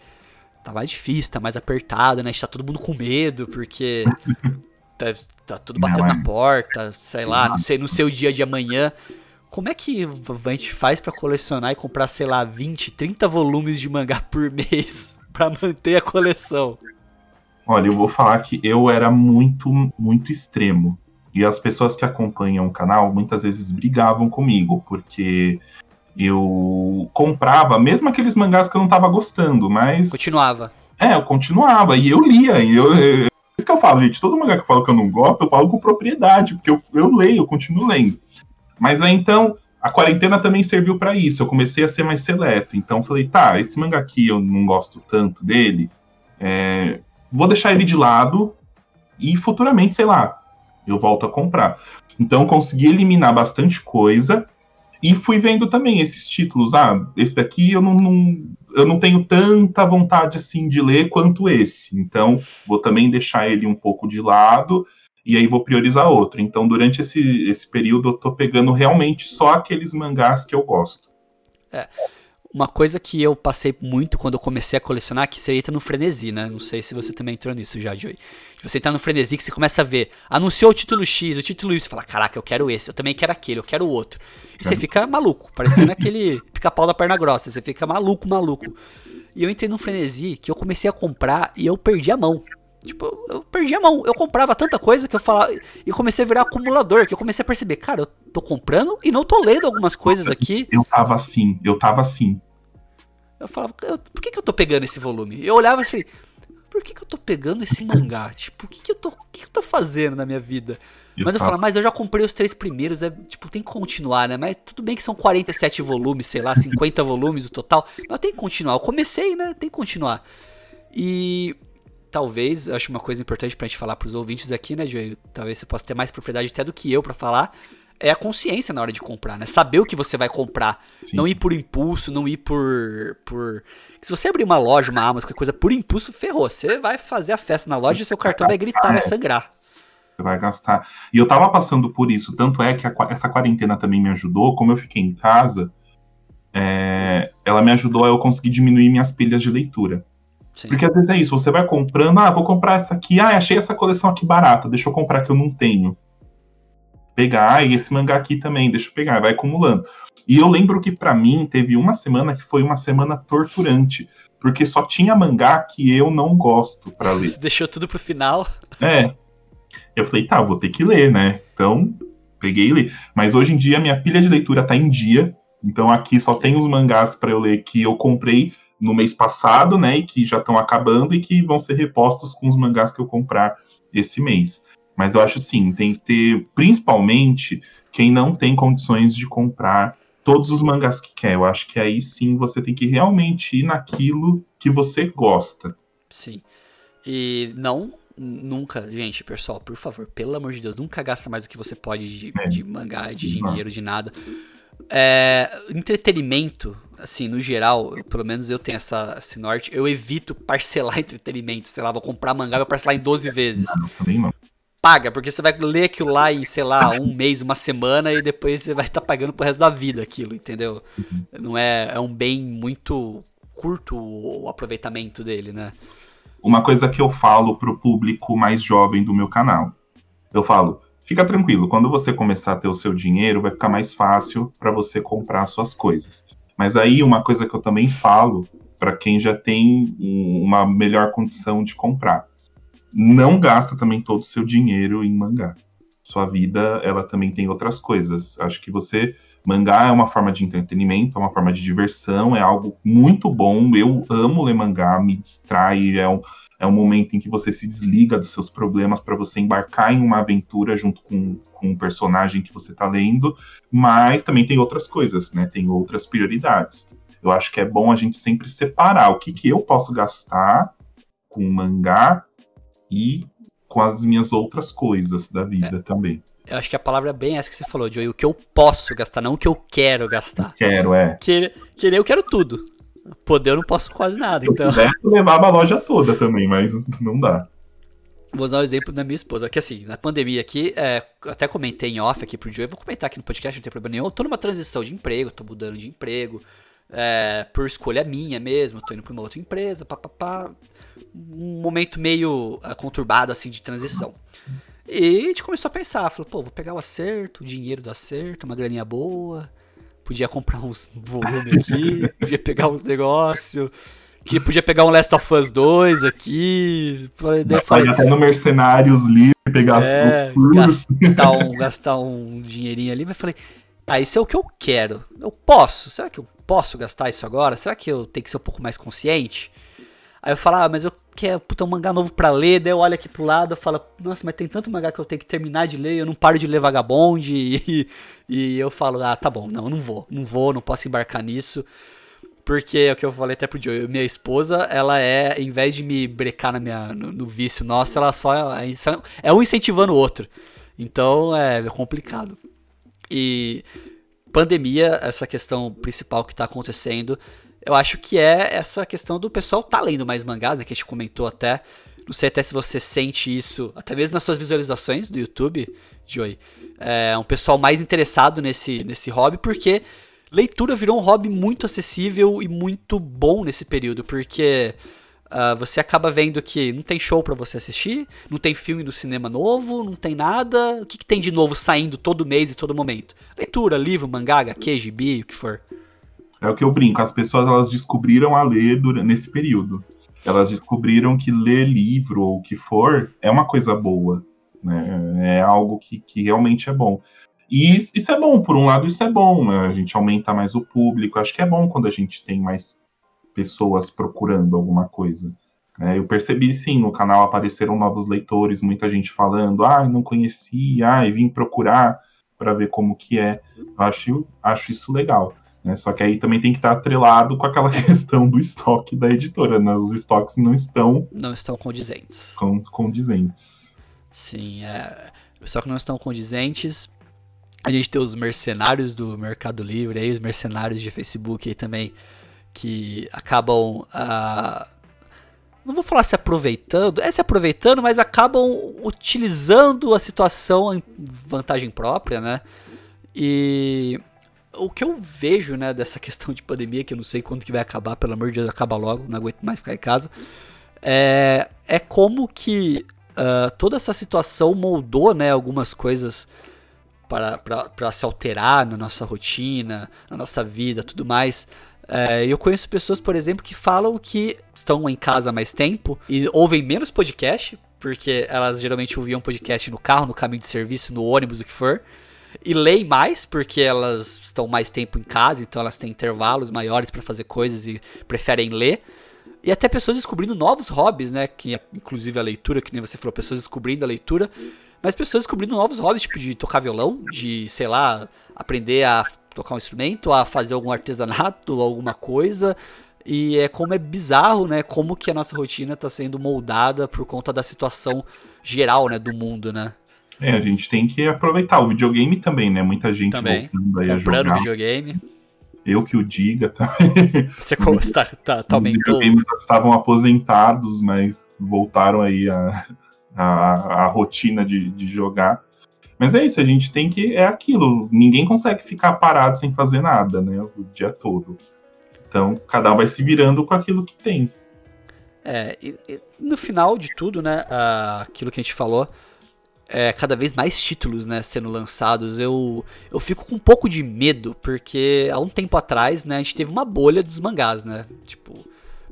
tá mais difícil, tá mais apertado, né? Está todo mundo com medo, porque [LAUGHS] tá, tá tudo batendo na porta, sei lá, não sei, no seu dia de amanhã. Como é que a gente faz para colecionar e comprar, sei lá, 20, 30 volumes de mangá por mês [LAUGHS] para manter a coleção? Olha, eu vou falar que eu era muito, muito extremo. E as pessoas que acompanham o canal muitas vezes brigavam comigo, porque eu comprava, mesmo aqueles mangás que eu não tava gostando, mas. Continuava. É, eu continuava, e eu lia, e eu. É isso que eu falo, gente. Todo mangá que eu falo que eu não gosto, eu falo com propriedade, porque eu, eu leio, eu continuo lendo. Mas aí então, a quarentena também serviu para isso. Eu comecei a ser mais seleto. Então falei, tá, esse mangá aqui eu não gosto tanto dele. É, vou deixar ele de lado e futuramente, sei lá, eu volto a comprar. Então consegui eliminar bastante coisa e fui vendo também esses títulos. Ah, esse daqui eu não, não, eu não tenho tanta vontade assim de ler quanto esse. Então, vou também deixar ele um pouco de lado e aí vou priorizar outro. Então, durante esse, esse período, eu tô pegando realmente só aqueles mangás que eu gosto. É. Uma coisa que eu passei muito quando eu comecei a colecionar, que você entra no frenesi, né? Não sei se você também entrou nisso já, Joey. Você entra no frenesi que você começa a ver, anunciou o título X, o título Y, você fala, caraca, eu quero esse, eu também quero aquele, eu quero o outro. E você fica maluco, parecendo [LAUGHS] aquele pica-pau da perna grossa, você fica maluco, maluco. E eu entrei num frenesi que eu comecei a comprar e eu perdi a mão. Tipo, eu perdi a mão. Eu comprava tanta coisa que eu falava. E comecei a virar acumulador, que eu comecei a perceber, cara, eu tô comprando e não tô lendo algumas coisas aqui. Eu tava assim, eu tava assim. Eu falava, por que, que eu tô pegando esse volume? Eu olhava assim, por que, que eu tô pegando esse mangá? Tipo, o que, que, eu, tô, que, que eu tô fazendo na minha vida? Eu mas eu falo, mas eu já comprei os três primeiros, é, tipo, tem que continuar, né? Mas tudo bem que são 47 volumes, sei lá, 50 volumes o total. Mas tem que continuar. Eu comecei, né? Tem que continuar. E talvez, eu acho uma coisa importante pra gente falar pros ouvintes aqui, né, Joey? Talvez você possa ter mais propriedade até do que eu para falar. É a consciência na hora de comprar, né? Saber o que você vai comprar. Sim. Não ir por impulso, não ir por. por... Se você abrir uma loja, uma Amazon, qualquer coisa por impulso, ferrou. Você vai fazer a festa na loja e seu cartão vai gritar, vai sangrar. Você vai gastar. E eu tava passando por isso, tanto é que a, essa quarentena também me ajudou, como eu fiquei em casa, é, ela me ajudou a eu conseguir diminuir minhas pilhas de leitura. Sim. Porque às vezes é isso, você vai comprando, ah, vou comprar essa aqui, ah, achei essa coleção aqui barata, deixa eu comprar que eu não tenho. Pegar, ah, e esse mangá aqui também, deixa eu pegar, vai acumulando. E eu lembro que para mim teve uma semana que foi uma semana torturante, porque só tinha mangá que eu não gosto para [LAUGHS] ler. Você deixou tudo pro final? É. Eu falei, tá, vou ter que ler, né? Então, peguei e li. Mas hoje em dia minha pilha de leitura tá em dia, então aqui só tem os mangás para eu ler que eu comprei no mês passado, né, e que já estão acabando e que vão ser repostos com os mangás que eu comprar esse mês. Mas eu acho sim, tem que ter, principalmente, quem não tem condições de comprar todos os mangás que quer. Eu acho que aí sim você tem que realmente ir naquilo que você gosta. Sim. E não nunca, gente, pessoal, por favor, pelo amor de Deus, nunca gasta mais do que você pode de, é. de mangá, de dinheiro, de nada. É, entretenimento, assim, no geral, eu, pelo menos eu tenho essa, esse norte, eu evito parcelar [LAUGHS] entretenimento. Sei lá, vou comprar mangá, vou parcelar em 12 vezes. Não, Paga, porque você vai ler aquilo lá em, sei lá, um mês, uma semana, e depois você vai estar tá pagando pro resto da vida aquilo, entendeu? Uhum. Não é, é um bem muito curto o aproveitamento dele, né? Uma coisa que eu falo pro público mais jovem do meu canal. Eu falo, fica tranquilo, quando você começar a ter o seu dinheiro, vai ficar mais fácil para você comprar suas coisas. Mas aí uma coisa que eu também falo para quem já tem uma melhor condição de comprar, não gasta também todo o seu dinheiro em mangá. Sua vida, ela também tem outras coisas. Acho que você mangá é uma forma de entretenimento, é uma forma de diversão, é algo muito bom. Eu amo ler mangá, me distrai, é um, é um momento em que você se desliga dos seus problemas para você embarcar em uma aventura junto com, com um personagem que você está lendo, mas também tem outras coisas, né? Tem outras prioridades. Eu acho que é bom a gente sempre separar o que, que eu posso gastar com mangá e com as minhas outras coisas da vida é. também. Eu acho que a palavra é bem essa que você falou, Joey. O que eu posso gastar, não o que eu quero gastar. Quero, é. Querer, querer eu quero tudo. Poder eu não posso quase nada, então. Eu levar a loja toda também, mas não dá. Vou usar o exemplo da minha esposa, que assim, na pandemia aqui, é, até comentei em off aqui pro Joey, vou comentar aqui no podcast, não tem problema nenhum. Eu tô numa transição de emprego, tô mudando de emprego, é, por escolha minha mesmo, tô indo pra uma outra empresa, papapá. Um momento meio uh, conturbado, assim, de transição. E a gente começou a pensar, falou, pô, vou pegar o acerto, o dinheiro do acerto, uma graninha boa, podia comprar uns volumes aqui, podia pegar uns negócios, que podia pegar um Last of Us 2 aqui. Daí falei, até no Mercenários livre, pegar é, os furos. Gastar um, gastar um dinheirinho ali, mas falei, tá, isso é o que eu quero. Eu posso, será que eu posso gastar isso agora? Será que eu tenho que ser um pouco mais consciente? Aí eu falo, ah, mas eu quero puta, um mangá novo pra ler, daí eu olho aqui pro lado, eu falo, nossa, mas tem tanto mangá que eu tenho que terminar de ler, eu não paro de ler Vagabond, [LAUGHS] e, e eu falo, ah, tá bom, não, não vou, não vou, não posso embarcar nisso, porque é o que eu falei até pro Joe, minha esposa, ela é, em vez de me brecar na minha, no, no vício nosso, ela só é, é um incentivando o outro, então é complicado. E pandemia, essa questão principal que tá acontecendo, eu acho que é essa questão do pessoal tá lendo mais mangás, né, que a gente comentou até. Não sei até se você sente isso, até mesmo nas suas visualizações do YouTube, Joey. É um pessoal mais interessado nesse, nesse hobby, porque leitura virou um hobby muito acessível e muito bom nesse período, porque uh, você acaba vendo que não tem show para você assistir, não tem filme no cinema novo, não tem nada. O que, que tem de novo saindo todo mês e todo momento? Leitura, livro, mangá, HQ, gibi, o que for. É o que eu brinco, as pessoas elas descobriram a ler durante, nesse período. elas descobriram que ler livro ou o que for é uma coisa boa, né? É algo que, que realmente é bom. E isso é bom, por um lado, isso é bom, né? a gente aumenta mais o público. Acho que é bom quando a gente tem mais pessoas procurando alguma coisa. É, eu percebi sim, no canal apareceram novos leitores, muita gente falando, ah, não conhecia, ah, vim procurar para ver como que é. Eu acho, acho isso legal. Né? Só que aí também tem que estar atrelado com aquela [LAUGHS] questão do estoque da editora, né? Os estoques não estão. Não estão condizentes. Com, condizentes. Sim, é. Só que não estão condizentes. A gente tem os mercenários do Mercado Livre, aí, os mercenários de Facebook aí também, que acabam. Uh, não vou falar se aproveitando, é se aproveitando, mas acabam utilizando a situação em vantagem própria, né? E o que eu vejo, né, dessa questão de pandemia, que eu não sei quando que vai acabar, pelo amor de Deus, acaba logo, não aguento mais ficar em casa, é, é como que uh, toda essa situação moldou, né, algumas coisas para se alterar na nossa rotina, na nossa vida, tudo mais. É, eu conheço pessoas, por exemplo, que falam que estão em casa mais tempo e ouvem menos podcast, porque elas geralmente ouviam podcast no carro, no caminho de serviço, no ônibus, o que for. E leem mais, porque elas estão mais tempo em casa, então elas têm intervalos maiores para fazer coisas e preferem ler. E até pessoas descobrindo novos hobbies, né? Que inclusive a leitura, que nem você falou, pessoas descobrindo a leitura, mas pessoas descobrindo novos hobbies, tipo de tocar violão, de, sei lá, aprender a tocar um instrumento, a fazer algum artesanato, alguma coisa. E é como é bizarro, né? Como que a nossa rotina está sendo moldada por conta da situação geral, né, do mundo, né? É, a gente tem que aproveitar o videogame também, né? Muita gente também. voltando aí Comprando a jogar. videogame. Eu que o diga também. [LAUGHS] Você está tá, tá aumentou. Os videogames estavam aposentados, mas voltaram aí a, a, a rotina de, de jogar. Mas é isso, a gente tem que. É aquilo. Ninguém consegue ficar parado sem fazer nada, né? O dia todo. Então, cada um vai se virando com aquilo que tem. É, e, e no final de tudo, né? Aquilo que a gente falou. É, cada vez mais títulos né, sendo lançados. Eu, eu fico com um pouco de medo, porque há um tempo atrás né, a gente teve uma bolha dos mangás, né? Tipo,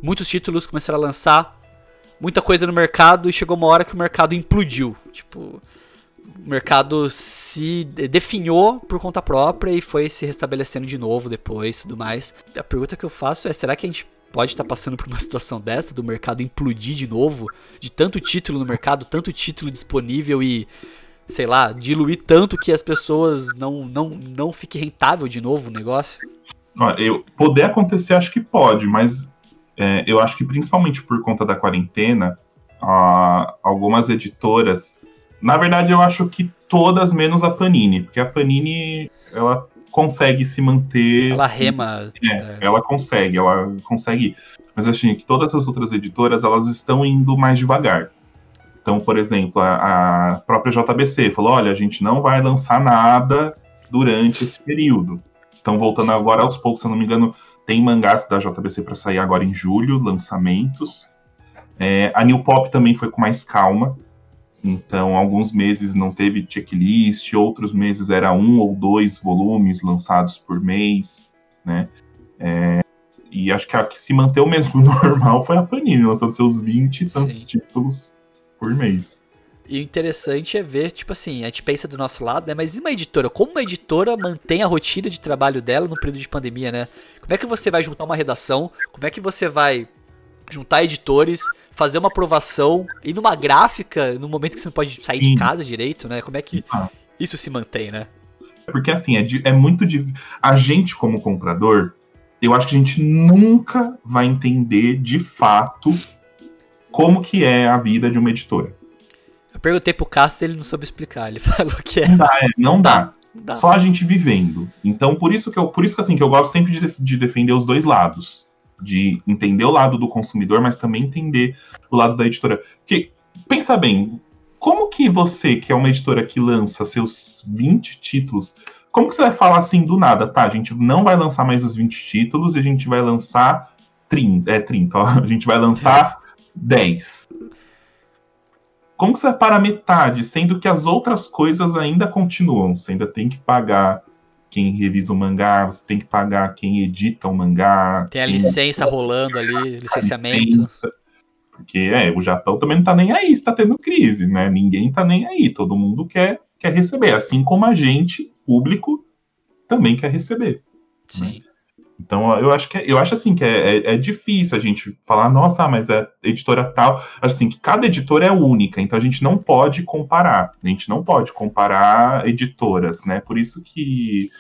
muitos títulos começaram a lançar, muita coisa no mercado, e chegou uma hora que o mercado implodiu. Tipo, o mercado se definhou por conta própria e foi se restabelecendo de novo depois tudo mais. A pergunta que eu faço é: será que a gente pode estar passando por uma situação dessa, do mercado implodir de novo, de tanto título no mercado, tanto título disponível e, sei lá, diluir tanto que as pessoas não, não, não fique rentável de novo o negócio? Eu, poder acontecer, acho que pode, mas é, eu acho que principalmente por conta da quarentena, algumas editoras na verdade, eu acho que todas menos a Panini, porque a Panini ela consegue se manter. Ela rema. É, é. ela consegue, ela consegue. Mas eu achei que todas as outras editoras elas estão indo mais devagar. Então, por exemplo, a, a própria JBC falou: olha, a gente não vai lançar nada durante esse período. Estão voltando agora aos poucos, se eu não me engano, tem mangás da JBC para sair agora em julho, lançamentos. É, a New Pop também foi com mais calma. Então, alguns meses não teve checklist, outros meses era um ou dois volumes lançados por mês, né? É, e acho que a que se manteve mesmo [LAUGHS] normal foi a Panini, lançando seus 20 e tantos Sim. títulos por mês. E o interessante é ver, tipo assim, a gente pensa do nosso lado, né? Mas e uma editora? Como uma editora mantém a rotina de trabalho dela no período de pandemia, né? Como é que você vai juntar uma redação? Como é que você vai juntar editores, fazer uma aprovação e numa gráfica, no momento que você não pode sair Sim. de casa direito, né? Como é que ah. isso se mantém, né? Porque assim, é, de, é muito de. A gente, como comprador, eu acho que a gente nunca vai entender de fato como que é a vida de uma editora. Eu perguntei pro Cássio ele não soube explicar. Ele [LAUGHS] falou que é. Não dá, é, não dá. dá. Só a gente vivendo. Então, por isso que eu, por isso que assim, que eu gosto sempre de, de defender os dois lados de entender o lado do consumidor, mas também entender o lado da editora. Porque, pensa bem, como que você, que é uma editora que lança seus 20 títulos, como que você vai falar assim do nada? Tá, a gente não vai lançar mais os 20 títulos, e a gente vai lançar 30, é 30, ó, a gente vai lançar [LAUGHS] 10. Como que você vai para metade, sendo que as outras coisas ainda continuam? Você ainda tem que pagar quem revisa o mangá, você tem que pagar quem edita o mangá. Tem a licença rolando ali, licenciamento. Licença. Porque é, o Japão também não tá nem aí está tendo crise, né? Ninguém tá nem aí, todo mundo quer, quer receber, assim como a gente, público, também quer receber. Né? Sim. Né? Então, eu acho que é, eu acho assim que é, é, é, difícil a gente falar, nossa, mas é editora tal. Assim, que cada editora é única, então a gente não pode comparar. A gente não pode comparar editoras, né? Por isso que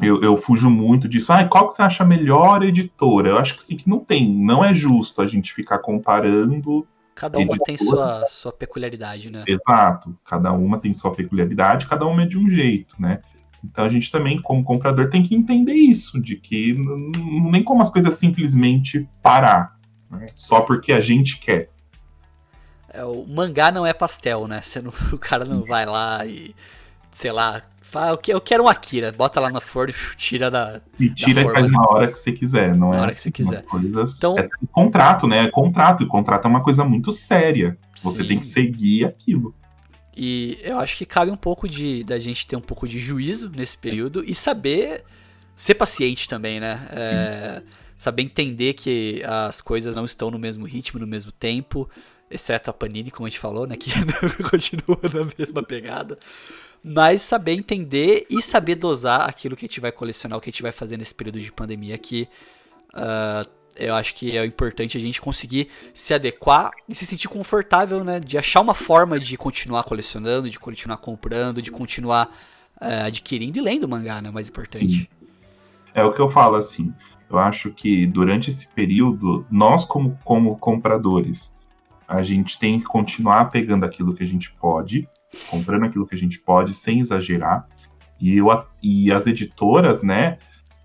eu, eu fujo muito disso. Ah, qual que você acha a melhor editora? Eu acho que sim, que não tem. Não é justo a gente ficar comparando. Cada uma editoras. tem sua, sua peculiaridade, né? Exato. Cada uma tem sua peculiaridade, cada uma é de um jeito, né? Então a gente também, como comprador, tem que entender isso, de que nem como as coisas simplesmente parar, né? só porque a gente quer. É, o mangá não é pastel, né? Não, [LAUGHS] o cara não vai lá e, sei lá, fala, eu quero um Akira, bota lá na forno e [LAUGHS] tira da. E tira da e faz na hora que você quiser, não na é? hora assim, que você quiser. Coisas... Então, é contrato, né? É contrato, e contrato é uma coisa muito séria. Você sim. tem que seguir aquilo. E eu acho que cabe um pouco de da gente ter um pouco de juízo nesse período e saber ser paciente também, né? É, saber entender que as coisas não estão no mesmo ritmo, no mesmo tempo, exceto a Panini, como a gente falou, né? [LAUGHS] Que [LAUGHS] continua na mesma pegada. Mas saber entender e saber dosar aquilo que a gente vai colecionar, o que a gente vai fazer nesse período de pandemia que uh, eu acho que é importante a gente conseguir se adequar e se sentir confortável, né? De achar uma forma de continuar colecionando, de continuar comprando, de continuar uh, adquirindo e lendo mangá, né? Mais importante. Sim. É o que eu falo, assim. Eu acho que durante esse período, nós, como, como compradores, a gente tem que continuar pegando aquilo que a gente pode, comprando aquilo que a gente pode, sem exagerar. E, eu, e as editoras, né?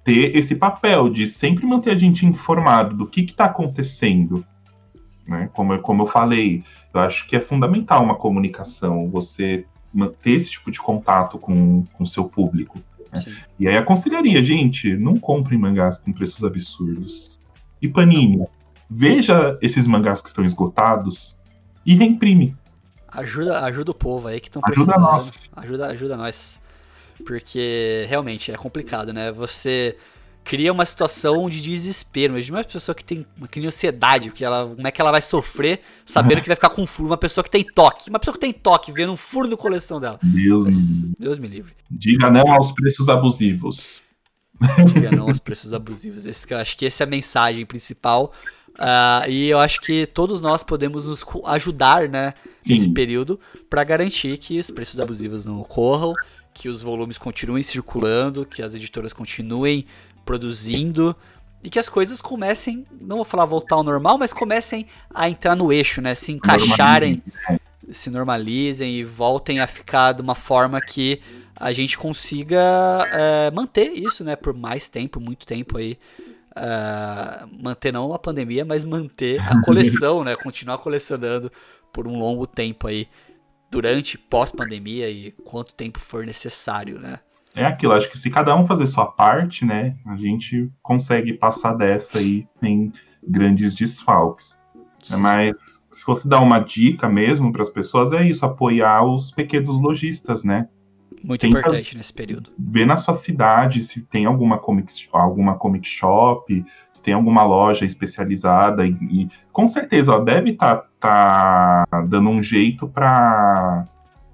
Ter esse papel de sempre manter a gente informado do que está acontecendo. Né? Como, como eu falei, eu acho que é fundamental uma comunicação, você manter esse tipo de contato com o seu público. Né? E aí aconselharia, gente, não comprem mangás com preços absurdos. E Panini, veja esses mangás que estão esgotados e reimprime. Ajuda, ajuda o povo aí que estão precisando. Ajuda nós. Ajuda, ajuda nós. Porque realmente é complicado, né? Você cria uma situação de desespero. Imagina uma pessoa que tem uma de ansiedade, porque ela, como é que ela vai sofrer sabendo que vai ficar com um furo? Uma pessoa que tem toque. Uma pessoa que tem toque, vendo um furo no coleção dela. Deus, Mas, Deus me livre. Diga não aos preços abusivos. Diga não aos preços abusivos. Esse, eu acho que essa é a mensagem principal. Uh, e eu acho que todos nós podemos nos ajudar, né, Sim. nesse período, para garantir que os preços abusivos não ocorram que os volumes continuem circulando, que as editoras continuem produzindo e que as coisas comecem, não vou falar voltar ao normal, mas comecem a entrar no eixo, né? Se encaixarem, se normalizem e voltem a ficar de uma forma que a gente consiga é, manter isso, né? Por mais tempo, muito tempo aí. Uh, manter não a pandemia, mas manter a coleção, né? Continuar colecionando por um longo tempo aí durante, pós-pandemia e quanto tempo for necessário, né? É aquilo, acho que se cada um fazer sua parte, né, a gente consegue passar dessa aí sem grandes desfalques. Sim. Mas se fosse dar uma dica mesmo para as pessoas, é isso, apoiar os pequenos lojistas, né? Muito Tenta importante nesse período. Ver na sua cidade se tem alguma comic, alguma comic shop, se tem alguma loja especializada e, e com certeza ó, deve estar tá, tá dando um jeito para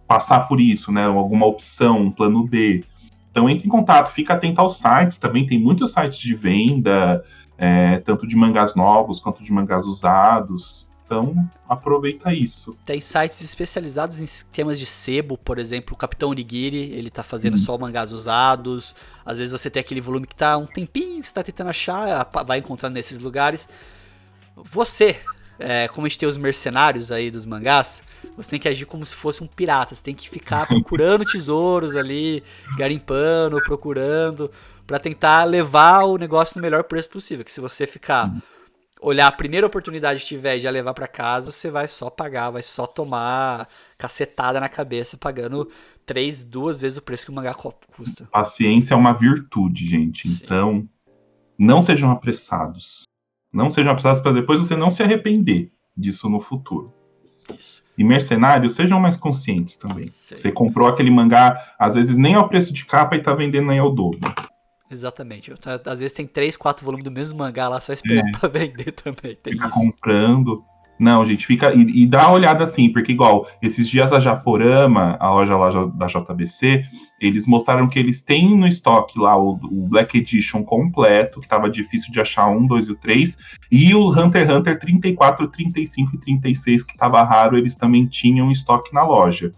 passar por isso, né? Alguma opção, um plano B. Então entre em contato, fica atento aos sites, também tem muitos sites de venda, é, tanto de mangás novos quanto de mangás usados. Então, aproveita isso. Tem sites especializados em temas de sebo, por exemplo, o Capitão Onigiri, ele tá fazendo hum. só mangás usados. Às vezes você tem aquele volume que tá um tempinho que você tá tentando achar, vai encontrar nesses lugares. Você, é, como a gente tem os mercenários aí dos mangás, você tem que agir como se fosse um pirata. Você tem que ficar [LAUGHS] procurando tesouros ali, garimpando, procurando, para tentar levar o negócio no melhor preço possível. Que se você ficar hum olhar a primeira oportunidade que tiver de levar para casa, você vai só pagar, vai só tomar cacetada na cabeça, pagando três, duas vezes o preço que o mangá custa. Paciência é uma virtude, gente. Sim. Então, não sejam apressados. Não sejam apressados para depois você não se arrepender disso no futuro. Isso. E mercenários, sejam mais conscientes também. Sei. Você comprou aquele mangá, às vezes nem ao preço de capa e tá vendendo aí ao dobro. Exatamente. Às vezes tem três, quatro volumes do mesmo mangá lá só esperando é. pra vender também. Tem Fica isso. comprando. Não, gente, fica. E, e, dá uma olhada assim, porque igual, esses dias a Japorama, a loja lá da JBC, eles mostraram que eles têm no estoque lá o, o Black Edition completo, que tava difícil de achar um, dois e o três, e o Hunter x Hunter 34, 35 e 36, que tava raro, eles também tinham estoque na loja.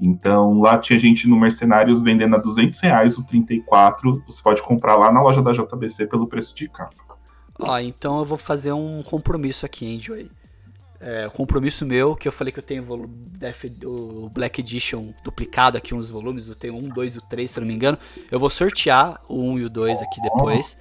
Então lá tinha gente no Mercenários vendendo a 200 reais o 34, você pode comprar lá na loja da JBC pelo preço de capa. Ó, então eu vou fazer um compromisso aqui, hein, Joey? é, compromisso meu, que eu falei que eu tenho o Black Edition duplicado aqui, uns volumes, eu tenho um, dois e o três, se eu não me engano. Eu vou sortear o um e o dois aqui depois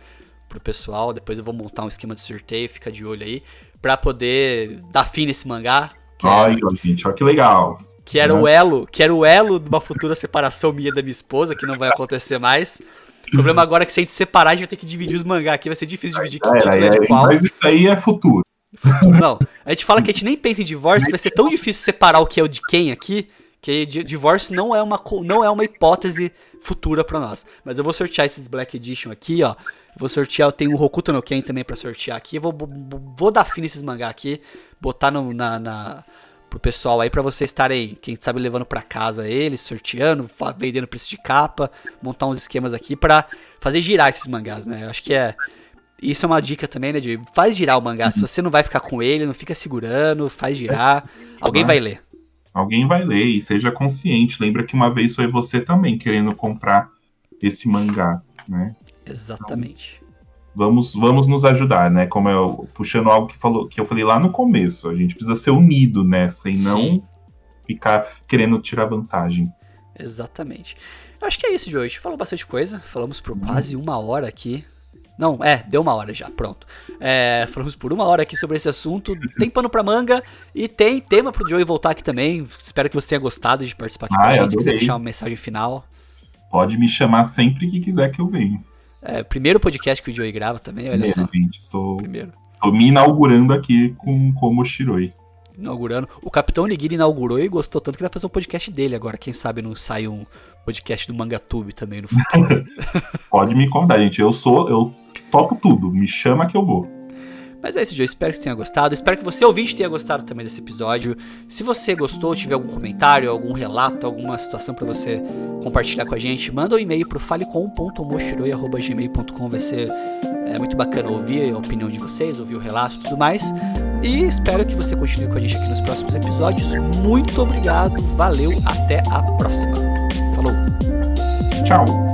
pro pessoal, depois eu vou montar um esquema de sorteio, fica de olho aí, pra poder dar fim nesse mangá. Ai, era, gente, olha que legal. Que era o elo, que era o elo de uma futura separação minha da minha esposa, que não vai acontecer mais. O problema agora é que se a gente separar, a gente vai ter que dividir os mangá aqui, vai ser difícil dividir que título é de qual. Mas isso aí é futuro. Não, a gente fala que a gente nem pensa em divórcio, vai ser tão difícil separar o que é o de quem aqui, que divórcio não é uma, não é uma hipótese futura para nós. Mas eu vou sortear esses Black Edition aqui, ó. Vou sortear, eu tenho o Hokuto no Ken também para sortear aqui. Eu vou, vou dar fim nesses mangá aqui, botar no, na, na, pro pessoal aí para vocês estarem, quem sabe, levando para casa eles, sorteando, vendendo preço de capa, montar uns esquemas aqui para fazer girar esses mangás, né? Eu acho que é isso é uma dica também, né, de faz girar o mangá. Se você não vai ficar com ele, não fica segurando, faz girar. Alguém vai ler. Alguém vai ler e seja consciente. Lembra que uma vez foi você também querendo comprar esse mangá, né? Exatamente. Então, vamos, vamos nos ajudar, né? Como eu puxando algo que falou que eu falei lá no começo, a gente precisa ser unido nessa e Sim. não ficar querendo tirar vantagem. Exatamente. Eu acho que é isso de hoje. Falou bastante coisa. Falamos por hum. quase uma hora aqui. Não, é, deu uma hora já, pronto. É, falamos por uma hora aqui sobre esse assunto. [LAUGHS] Tem pano pra manga e tem tema pro Joey voltar aqui também. Espero que você tenha gostado de participar aqui ah, com a gente. Se quiser deixar uma mensagem final. Pode me chamar sempre que quiser que eu venha. É, primeiro podcast que o Joey grava também, olha primeiro, só. Gente, estou, primeiro. estou me inaugurando aqui com como Shiroi. Inaugurando. O Capitão Nigiri inaugurou e gostou tanto que vai fazer um podcast dele agora. Quem sabe não sai um podcast do Mangatube também no futuro. [LAUGHS] Pode me contar, gente. Eu sou, eu topo tudo. Me chama que eu vou. Mas é isso, Joe. Espero que você tenha gostado. Espero que você ouvinte tenha gostado também desse episódio. Se você gostou, tiver algum comentário, algum relato, alguma situação para você compartilhar com a gente, manda um e-mail pro falecom.moshiroi.gmail.com. Vai ser é, muito bacana ouvir a opinião de vocês, ouvir o relato e tudo mais. E espero que você continue com a gente aqui nos próximos episódios. Muito obrigado, valeu, até a próxima. Falou. Tchau.